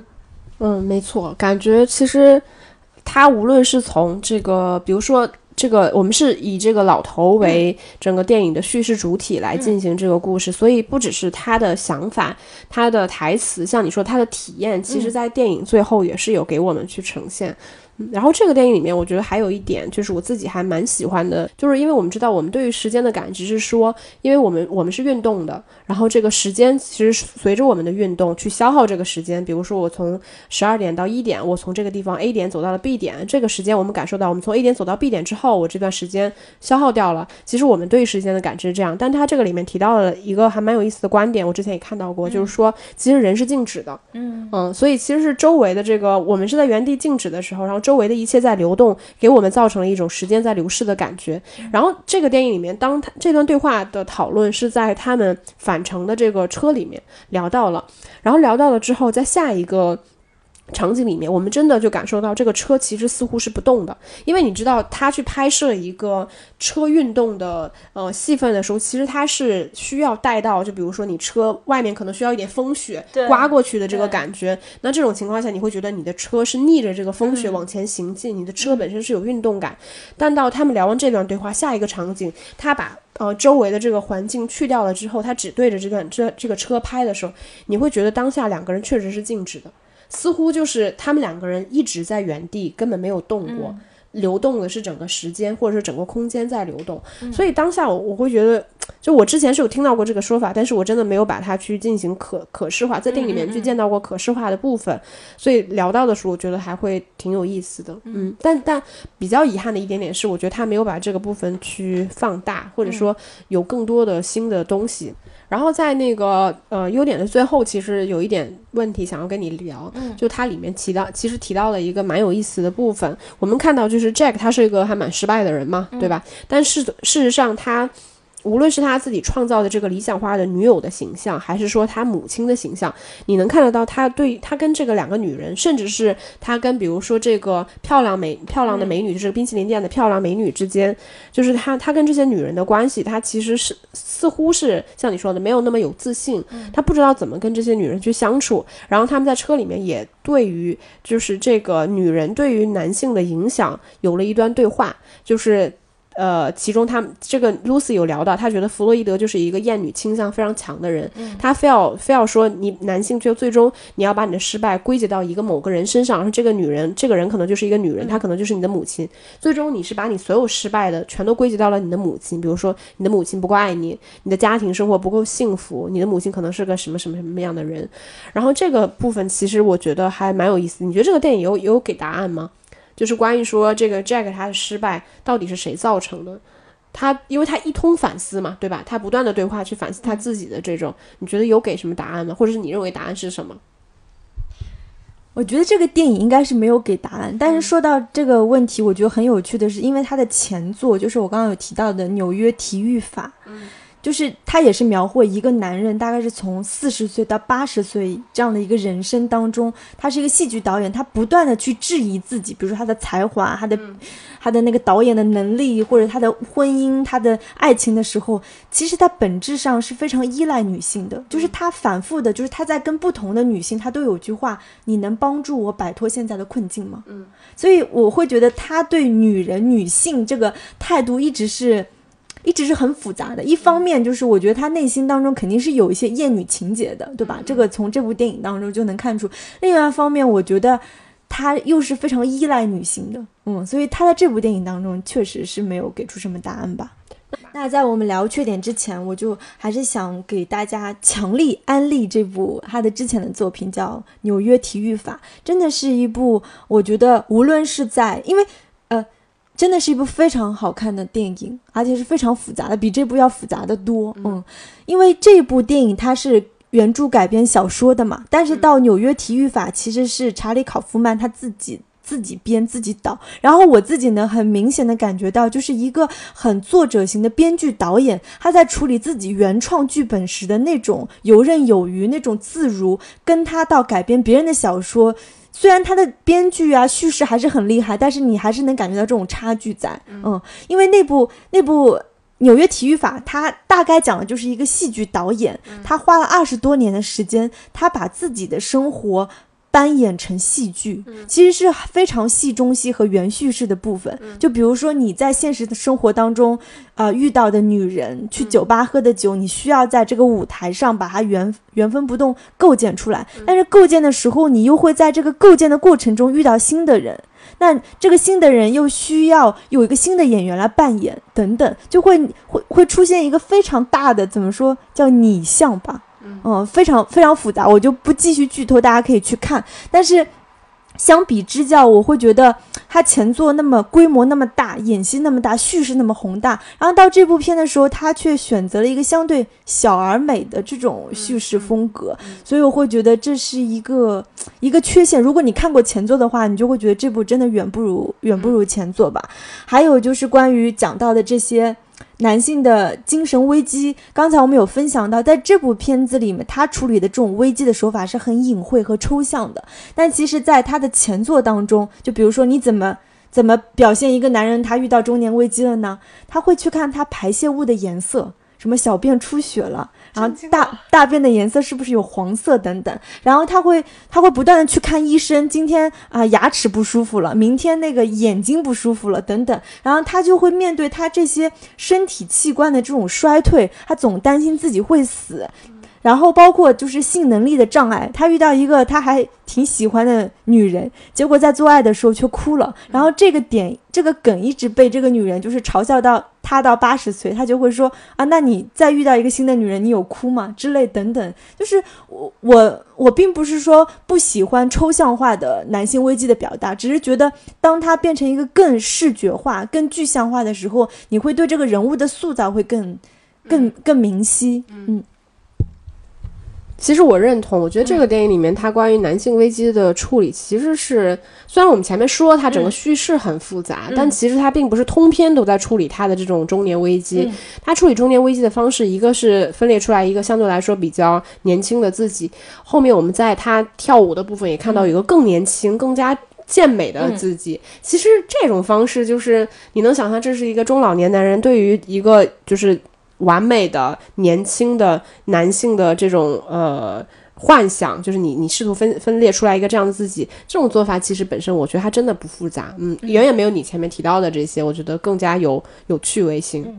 嗯，没错，感觉其实。他无论是从这个，比如说。这个我们是以这个老头为整个电影的叙事主体来进行这个故事，所以不只是他的想法、他的台词，像你说他的体验，其实在电影最后也是有给我们去呈现。然后这个电影里面，我觉得还有一点，就是我自己还蛮喜欢的，就是因为我们知道，我们对于时间的感知是说，因为我们我们是运动的，然后这个时间其实随着我们的运动去消耗这个时间。比如说我从十二点到一点，我从这个地方 A 点走到了 B 点，这个时间我们感受到，我们从 A 点走到 B 点之后，我这段时间消耗掉了。其实我们对于时间的感知是这样，但它这个里面提到了一个还蛮有意思的观点，我之前也看到过，就是说其实人是静止的，嗯嗯，所以其实是周围的这个我们是在原地静止的时候，然后周围的一。切在流动，给我们造成了一种时间在流逝的感觉。然后这个电影里面，当他这段对话的讨论是在他们返程的这个车里面聊到了，然后聊到了之后，在下一个。场景里面，我们真的就感受到这个车其实似乎是不动的，因为你知道，他去拍摄一个车运动的呃戏份的时候，其实他是需要带到，就比如说你车外面可能需要一点风雪刮过去的这个感觉。那这种情况下，你会觉得你的车是逆着这个风雪往前行进，你的车本身是有运动感。但到他们聊完这段对话，下一个场景，他把呃周围的这个环境去掉了之后，他只对着这段这这个车拍的时候，你会觉得当下两个人确实是静止的。似乎就是他们两个人一直在原地，根本没有动过。流动的是整个时间，或者是整个空间在流动。所以当下我我会觉得，就我之前是有听到过这个说法，但是我真的没有把它去进行可可视化，在电影里面去见到过可视化的部分。所以聊到的时候，我觉得还会挺有意思的。嗯，但但比较遗憾的一点点是，我觉得他没有把这个部分去放大，或者说有更多的新的东西。然后在那个呃优点的最后，其实有一点问题想要跟你聊，就它里面提到，其实提到了一个蛮有意思的部分。我们看到就是 Jack 他是一个还蛮失败的人嘛，对吧？但是事实上他。无论是他自己创造的这个理想化的女友的形象，还是说他母亲的形象，你能看得到他对他跟这个两个女人，甚至是他跟比如说这个漂亮美漂亮的美女，就是冰淇淋店的漂亮美女之间，就是他他跟这些女人的关系，他其实是似乎是像你说的没有那么有自信，他不知道怎么跟这些女人去相处。然后他们在车里面也对于就是这个女人对于男性的影响有了一段对话，就是。呃，其中他这个 Lucy 有聊到，他觉得弗洛伊德就是一个厌女倾向非常强的人，他非要非要说你男性就最终你要把你的失败归结到一个某个人身上，而这个女人，这个人可能就是一个女人，她可能就是你的母亲，最终你是把你所有失败的全都归结到了你的母亲，比如说你的母亲不够爱你，你的家庭生活不够幸福，你的母亲可能是个什么什么什么样的人，然后这个部分其实我觉得还蛮有意思，你觉得这个电影有有给答案吗？就是关于说这个 Jack 他的失败到底是谁造成的？他因为他一通反思嘛，对吧？他不断的对话去反思他自己的这种，你觉得有给什么答案吗？或者是你认为答案是什么？我觉得这个电影应该是没有给答案。但是说到这个问题，我觉得很有趣的是，因为他的前作就是我刚刚有提到的《纽约体育法》。就是他也是描绘一个男人，大概是从四十岁到八十岁这样的一个人生当中，他是一个戏剧导演，他不断的去质疑自己，比如说他的才华，他的他的那个导演的能力，或者他的婚姻，他的爱情的时候，其实他本质上是非常依赖女性的，就是他反复的，就是他在跟不同的女性，他都有句话：你能帮助我摆脱现在的困境吗？嗯，所以我会觉得他对女人、女性这个态度一直是。一直是很复杂的，一方面就是我觉得他内心当中肯定是有一些厌女情节的，对吧？这个从这部电影当中就能看出。另外一方面，我觉得他又是非常依赖女性的，嗯，所以他在这部电影当中确实是没有给出什么答案吧。那在我们聊缺点之前，我就还是想给大家强力安利这部他的之前的作品，叫《纽约体育法》，真的是一部我觉得无论是在因为。真的是一部非常好看的电影，而且是非常复杂的，比这部要复杂的多。嗯，因为这部电影它是原著改编小说的嘛，但是到《纽约体育法》其实是查理·考夫曼他自己自己编自己导，然后我自己呢很明显的感觉到，就是一个很作者型的编剧导演，他在处理自己原创剧本时的那种游刃有余、那种自如，跟他到改编别人的小说。虽然他的编剧啊叙事还是很厉害，但是你还是能感觉到这种差距在，嗯，因为那部那部《纽约体育法》，它大概讲的就是一个戏剧导演，他花了二十多年的时间，他把自己的生活搬演成戏剧，其实是非常戏中戏和原叙事的部分。就比如说你在现实的生活当中，啊遇到的女人，去酒吧喝的酒，你需要在这个舞台上把它原原封不动构建出来。但是构建的时候，你又会在这个构建的过程中遇到新的人，那这个新的人又需要有一个新的演员来扮演，等等，就会会会出现一个非常大的怎么说叫拟像吧。嗯，非常非常复杂，我就不继续剧透，大家可以去看。但是相比之下，我会觉得它前作那么规模那么大，演戏那么大，叙事那么宏大，然后到这部片的时候，他却选择了一个相对小而美的这种叙事风格，所以我会觉得这是一个一个缺陷。如果你看过前作的话，你就会觉得这部真的远不如远不如前作吧。还有就是关于讲到的这些。男性的精神危机，刚才我们有分享到，在这部片子里面，他处理的这种危机的手法是很隐晦和抽象的。但其实，在他的前作当中，就比如说，你怎么怎么表现一个男人他遇到中年危机了呢？他会去看他排泄物的颜色。什么小便出血了，然后大大便的颜色是不是有黄色等等，然后他会他会不断的去看医生，今天啊牙齿不舒服了，明天那个眼睛不舒服了等等，然后他就会面对他这些身体器官的这种衰退，他总担心自己会死。然后包括就是性能力的障碍，他遇到一个他还挺喜欢的女人，结果在做爱的时候却哭了。然后这个点这个梗一直被这个女人就是嘲笑到他到八十岁，他就会说啊，那你再遇到一个新的女人，你有哭吗？之类等等。就是我我我并不是说不喜欢抽象化的男性危机的表达，只是觉得当他变成一个更视觉化、更具象化的时候，你会对这个人物的塑造会更更更明晰。嗯。其实我认同，我觉得这个电影里面它关于男性危机的处理，其实是虽然我们前面说它整个叙事很复杂，但其实它并不是通篇都在处理他的这种中年危机。他处理中年危机的方式，一个是分裂出来一个相对来说比较年轻的自己，后面我们在他跳舞的部分也看到有一个更年轻、更加健美的自己。其实这种方式就是你能想象，这是一个中老年男人对于一个就是。完美的年轻的男性的这种呃幻想，就是你你试图分分裂出来一个这样的自己，这种做法其实本身我觉得它真的不复杂，嗯，远远没有你前面提到的这些，我觉得更加有有趣味性。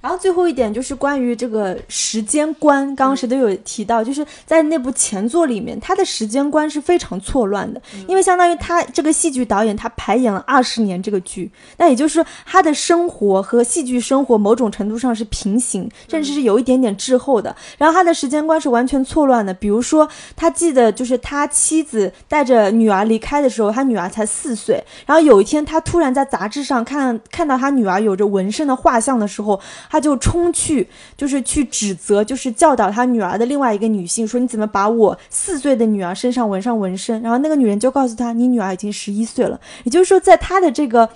然后最后一点就是关于这个时间观，刚刚谁都有提到，就是在那部前作里面，他的时间观是非常错乱的，因为相当于他这个戏剧导演他排演了二十年这个剧，那也就是说他的生活和戏剧生活某种程度上是平行，甚至是有一点点滞后的。然后他的时间观是完全错乱的，比如说他记得就是他妻子带着女儿离开的时候，他女儿才四岁，然后有一天他突然在杂志上看看到他女儿有着纹身的画像的时候。他就冲去，就是去指责，就是教导他女儿的另外一个女性，说你怎么把我四岁的女儿身上纹上纹身？然后那个女人就告诉他，你女儿已经十一岁了。也就是说，在他的这个，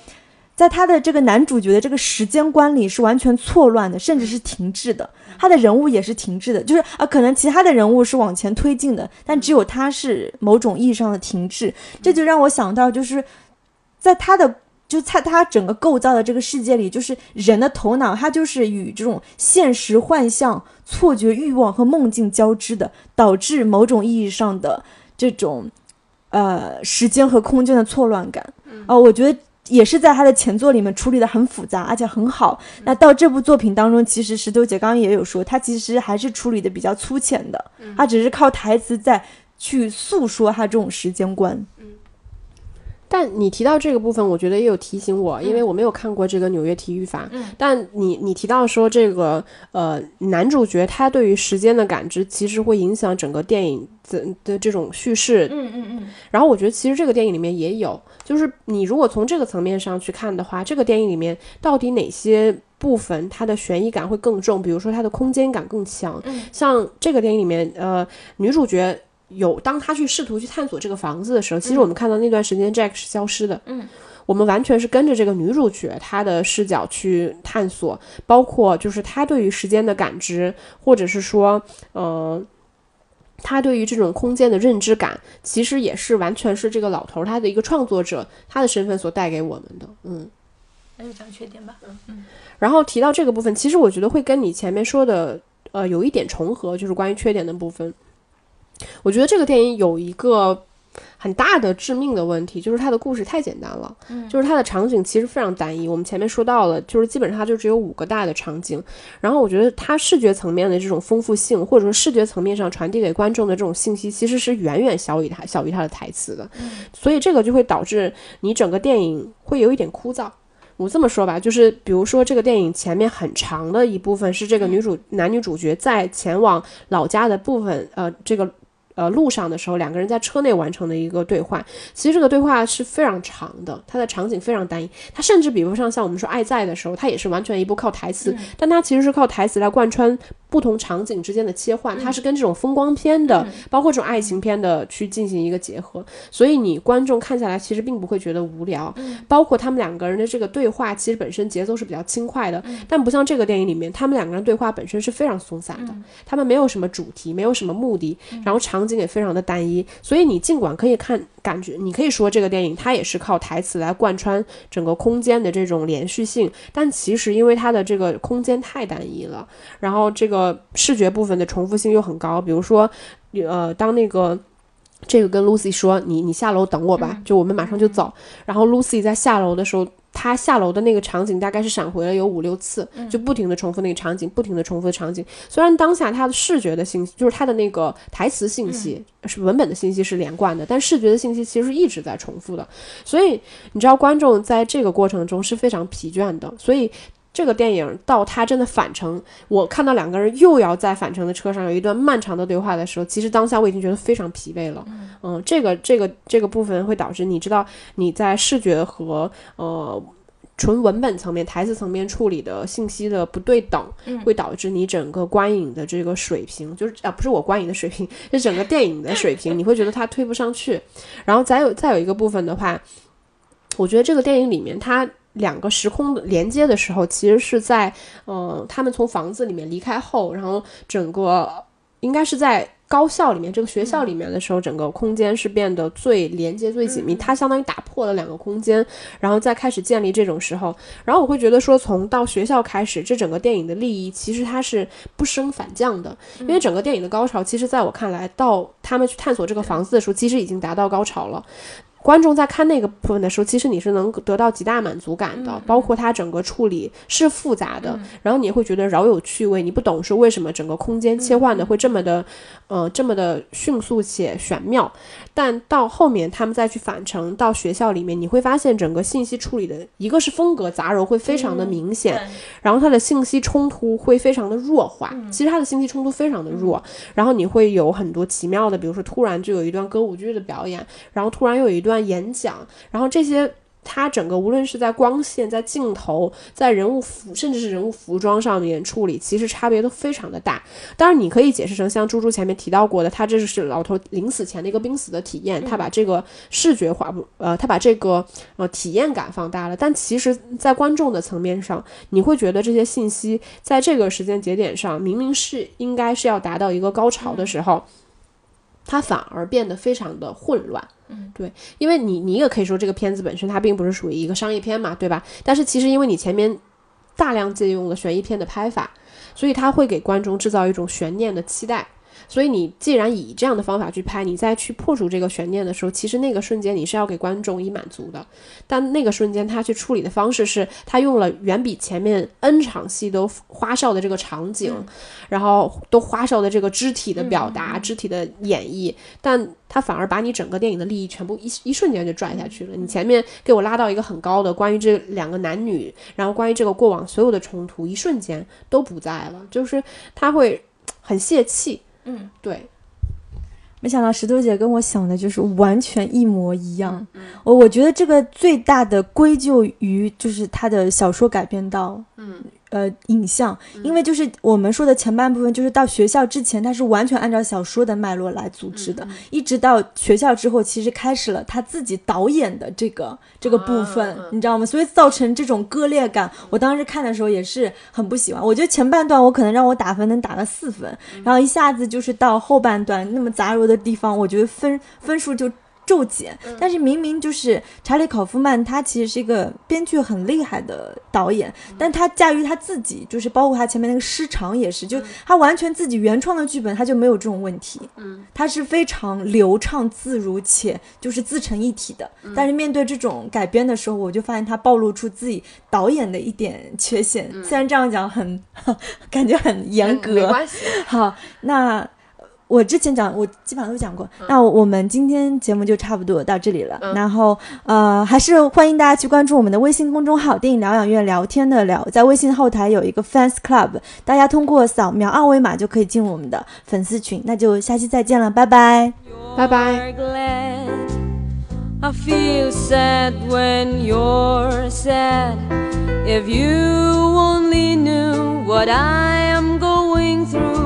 在他的这个男主角的这个时间观里是完全错乱的，甚至是停滞的。他的人物也是停滞的，就是啊，可能其他的人物是往前推进的，但只有他是某种意义上的停滞。这就让我想到，就是在他的。就在他整个构造的这个世界里，就是人的头脑，它就是与这种现实幻象、错觉、欲望和梦境交织的，导致某种意义上的这种呃时间和空间的错乱感。啊，我觉得也是在他的前作里面处理的很复杂，而且很好。那到这部作品当中，其实石头姐刚刚也有说，他其实还是处理的比较粗浅的，他只是靠台词在去诉说他这种时间观。但你提到这个部分，我觉得也有提醒我，因为我没有看过这个《纽约体育法》。嗯，但你你提到说这个呃男主角他对于时间的感知，其实会影响整个电影的的这种叙事。嗯嗯嗯。然后我觉得其实这个电影里面也有，就是你如果从这个层面上去看的话，这个电影里面到底哪些部分它的悬疑感会更重？比如说它的空间感更强。嗯，像这个电影里面，呃，女主角。有，当他去试图去探索这个房子的时候，其实我们看到那段时间 Jack 是消失的。嗯，我们完全是跟着这个女主角她的视角去探索，包括就是她对于时间的感知，或者是说，嗯，她对于这种空间的认知感，其实也是完全是这个老头他的一个创作者他的身份所带给我们的。嗯，那就讲缺点吧。嗯嗯。然后提到这个部分，其实我觉得会跟你前面说的呃有一点重合，就是关于缺点的部分。我觉得这个电影有一个。很大的致命的问题就是它的故事太简单了，就是它的场景其实非常单一。我们前面说到了，就是基本上它就只有五个大的场景。然后我觉得它视觉层面的这种丰富性，或者说视觉层面上传递给观众的这种信息，其实是远远小于它小于它的台词的。所以这个就会导致你整个电影会有一点枯燥。我这么说吧，就是比如说这个电影前面很长的一部分是这个女主男女主角在前往老家的部分，呃，这个。呃，路上的时候，两个人在车内完成的一个对话，其实这个对话是非常长的，它的场景非常单一，它甚至比不上像我们说《爱在》的时候，它也是完全一部靠台词，但它其实是靠台词来贯穿不同场景之间的切换，它是跟这种风光片的，包括这种爱情片的去进行一个结合，所以你观众看下来其实并不会觉得无聊，包括他们两个人的这个对话，其实本身节奏是比较轻快的，但不像这个电影里面，他们两个人对话本身是非常松散的，他们没有什么主题，没有什么目的，然后场。场景也非常的单一，所以你尽管可以看感觉，你可以说这个电影它也是靠台词来贯穿整个空间的这种连续性，但其实因为它的这个空间太单一了，然后这个视觉部分的重复性又很高，比如说，呃，当那个这个跟 Lucy 说你你下楼等我吧，就我们马上就走，然后 Lucy 在下楼的时候。他下楼的那个场景大概是闪回了有五六次，就不停的重复那个场景，不停的重复的场景。虽然当下他的视觉的信息，就是他的那个台词信息是文本的信息是连贯的，但视觉的信息其实是一直在重复的。所以你知道观众在这个过程中是非常疲倦的。所以。这个电影到他真的返程，我看到两个人又要在返程的车上有一段漫长的对话的时候，其实当下我已经觉得非常疲惫了。嗯，这个这个这个部分会导致你知道你在视觉和呃纯文本层面、台词层面处理的信息的不对等，会导致你整个观影的这个水平，就是啊不是我观影的水平，是整个电影的水平，你会觉得它推不上去。然后再有再有一个部分的话，我觉得这个电影里面它。两个时空连接的时候，其实是在，呃，他们从房子里面离开后，然后整个应该是在高校里面，这个学校里面的时候，整个空间是变得最连接、最紧密。它相当于打破了两个空间，然后再开始建立这种时候。然后我会觉得说，从到学校开始，这整个电影的利益其实它是不升反降的，因为整个电影的高潮，其实在我看来，到他们去探索这个房子的时候，其实已经达到高潮了。观众在看那个部分的时候，其实你是能得到极大满足感的，包括它整个处理是复杂的，然后你会觉得饶有趣味。你不懂是为什么整个空间切换的会这么的，呃，这么的迅速且玄妙。但到后面他们再去返程到学校里面，你会发现整个信息处理的一个是风格杂糅会非常的明显，然后它的信息冲突会非常的弱化。其实它的信息冲突非常的弱，然后你会有很多奇妙的，比如说突然就有一段歌舞剧的表演，然后突然又有一段演讲，然后这些。它整个无论是在光线、在镜头、在人物服，甚至是人物服装上面处理，其实差别都非常的大。当然，你可以解释成像猪猪前面提到过的，他这是老头临死前的一个濒死的体验，他把这个视觉化不呃，他把这个呃体验感放大了。但其实，在观众的层面上，你会觉得这些信息在这个时间节点上，明明是应该是要达到一个高潮的时候，它反而变得非常的混乱。对，因为你你也可以说这个片子本身它并不是属于一个商业片嘛，对吧？但是其实因为你前面大量借用了悬疑片的拍法，所以它会给观众制造一种悬念的期待。所以你既然以这样的方法去拍，你再去破除这个悬念的时候，其实那个瞬间你是要给观众以满足的。但那个瞬间他去处理的方式是，他用了远比前面 N 场戏都花哨的这个场景，然后都花哨的这个肢体的表达、肢体的演绎，但他反而把你整个电影的利益全部一一瞬间就拽下去了。你前面给我拉到一个很高的关于这两个男女，然后关于这个过往所有的冲突，一瞬间都不在了，就是他会很泄气。嗯，对，没想到石头姐跟我想的就是完全一模一样。我我觉得这个最大的归咎于就是他的小说改编到，嗯。呃，影像，因为就是我们说的前半部分，就是到学校之前，他是完全按照小说的脉络来组织的，一直到学校之后，其实开始了他自己导演的这个这个部分，你知道吗？所以造成这种割裂感，我当时看的时候也是很不喜欢。我觉得前半段我可能让我打分能打个四分，然后一下子就是到后半段那么杂糅的地方，我觉得分分数就骤减，但是明明就是查理·考夫曼，他其实是一个编剧很厉害的导演，但他驾驭他自己，就是包括他前面那个失常也是，就他完全自己原创的剧本，他就没有这种问题，嗯，他是非常流畅自如且就是自成一体的。但是面对这种改编的时候，我就发现他暴露出自己导演的一点缺陷，虽然这样讲很 感觉很严格，没关系。好，那。我之前讲，我基本上都讲过。那我们今天节目就差不多到这里了。然后，呃，还是欢迎大家去关注我们的微信公众号“电影疗养院”，聊天的聊，在微信后台有一个 fans club，大家通过扫描二维码就可以进我们的粉丝群。那就下期再见了，拜拜，拜拜。I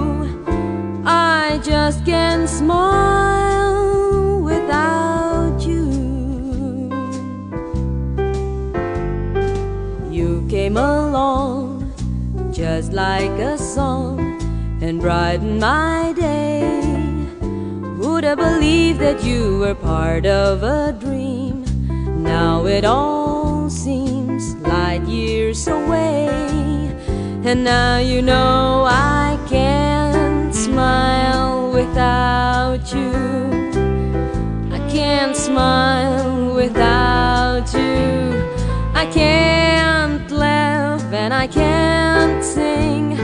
just can't smile without you. You came along just like a song and brightened my day. Who'd have believed that you were part of a dream? Now it all seems light years away, and now you know I can't smile without you. I can't smile without you. I can't laugh and I can't sing.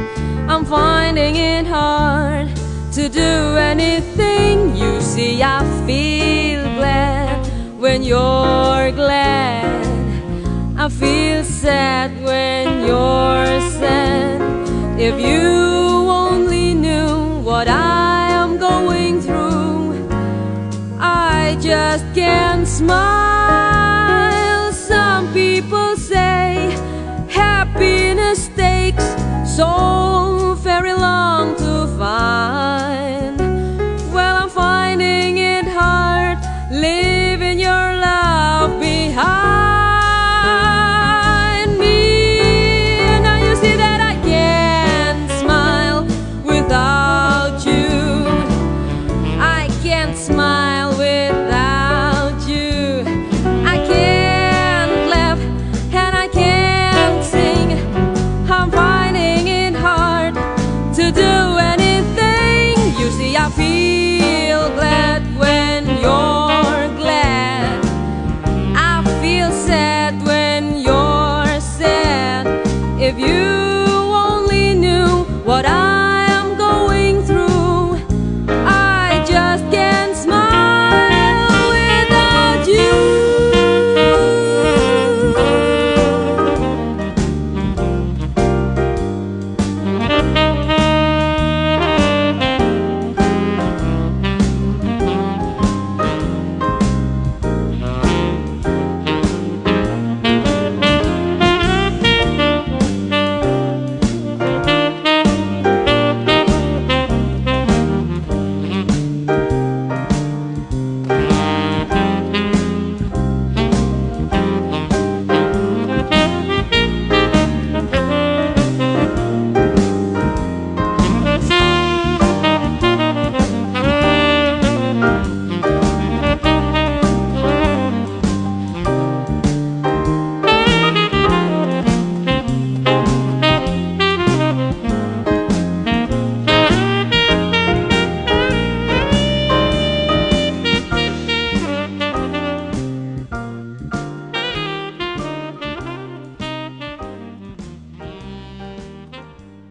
I'm finding it hard to do anything. You see, I feel glad when you're glad. I feel sad when you're sad. If you only knew what I just can't smile. Some people say happiness takes so very long to find.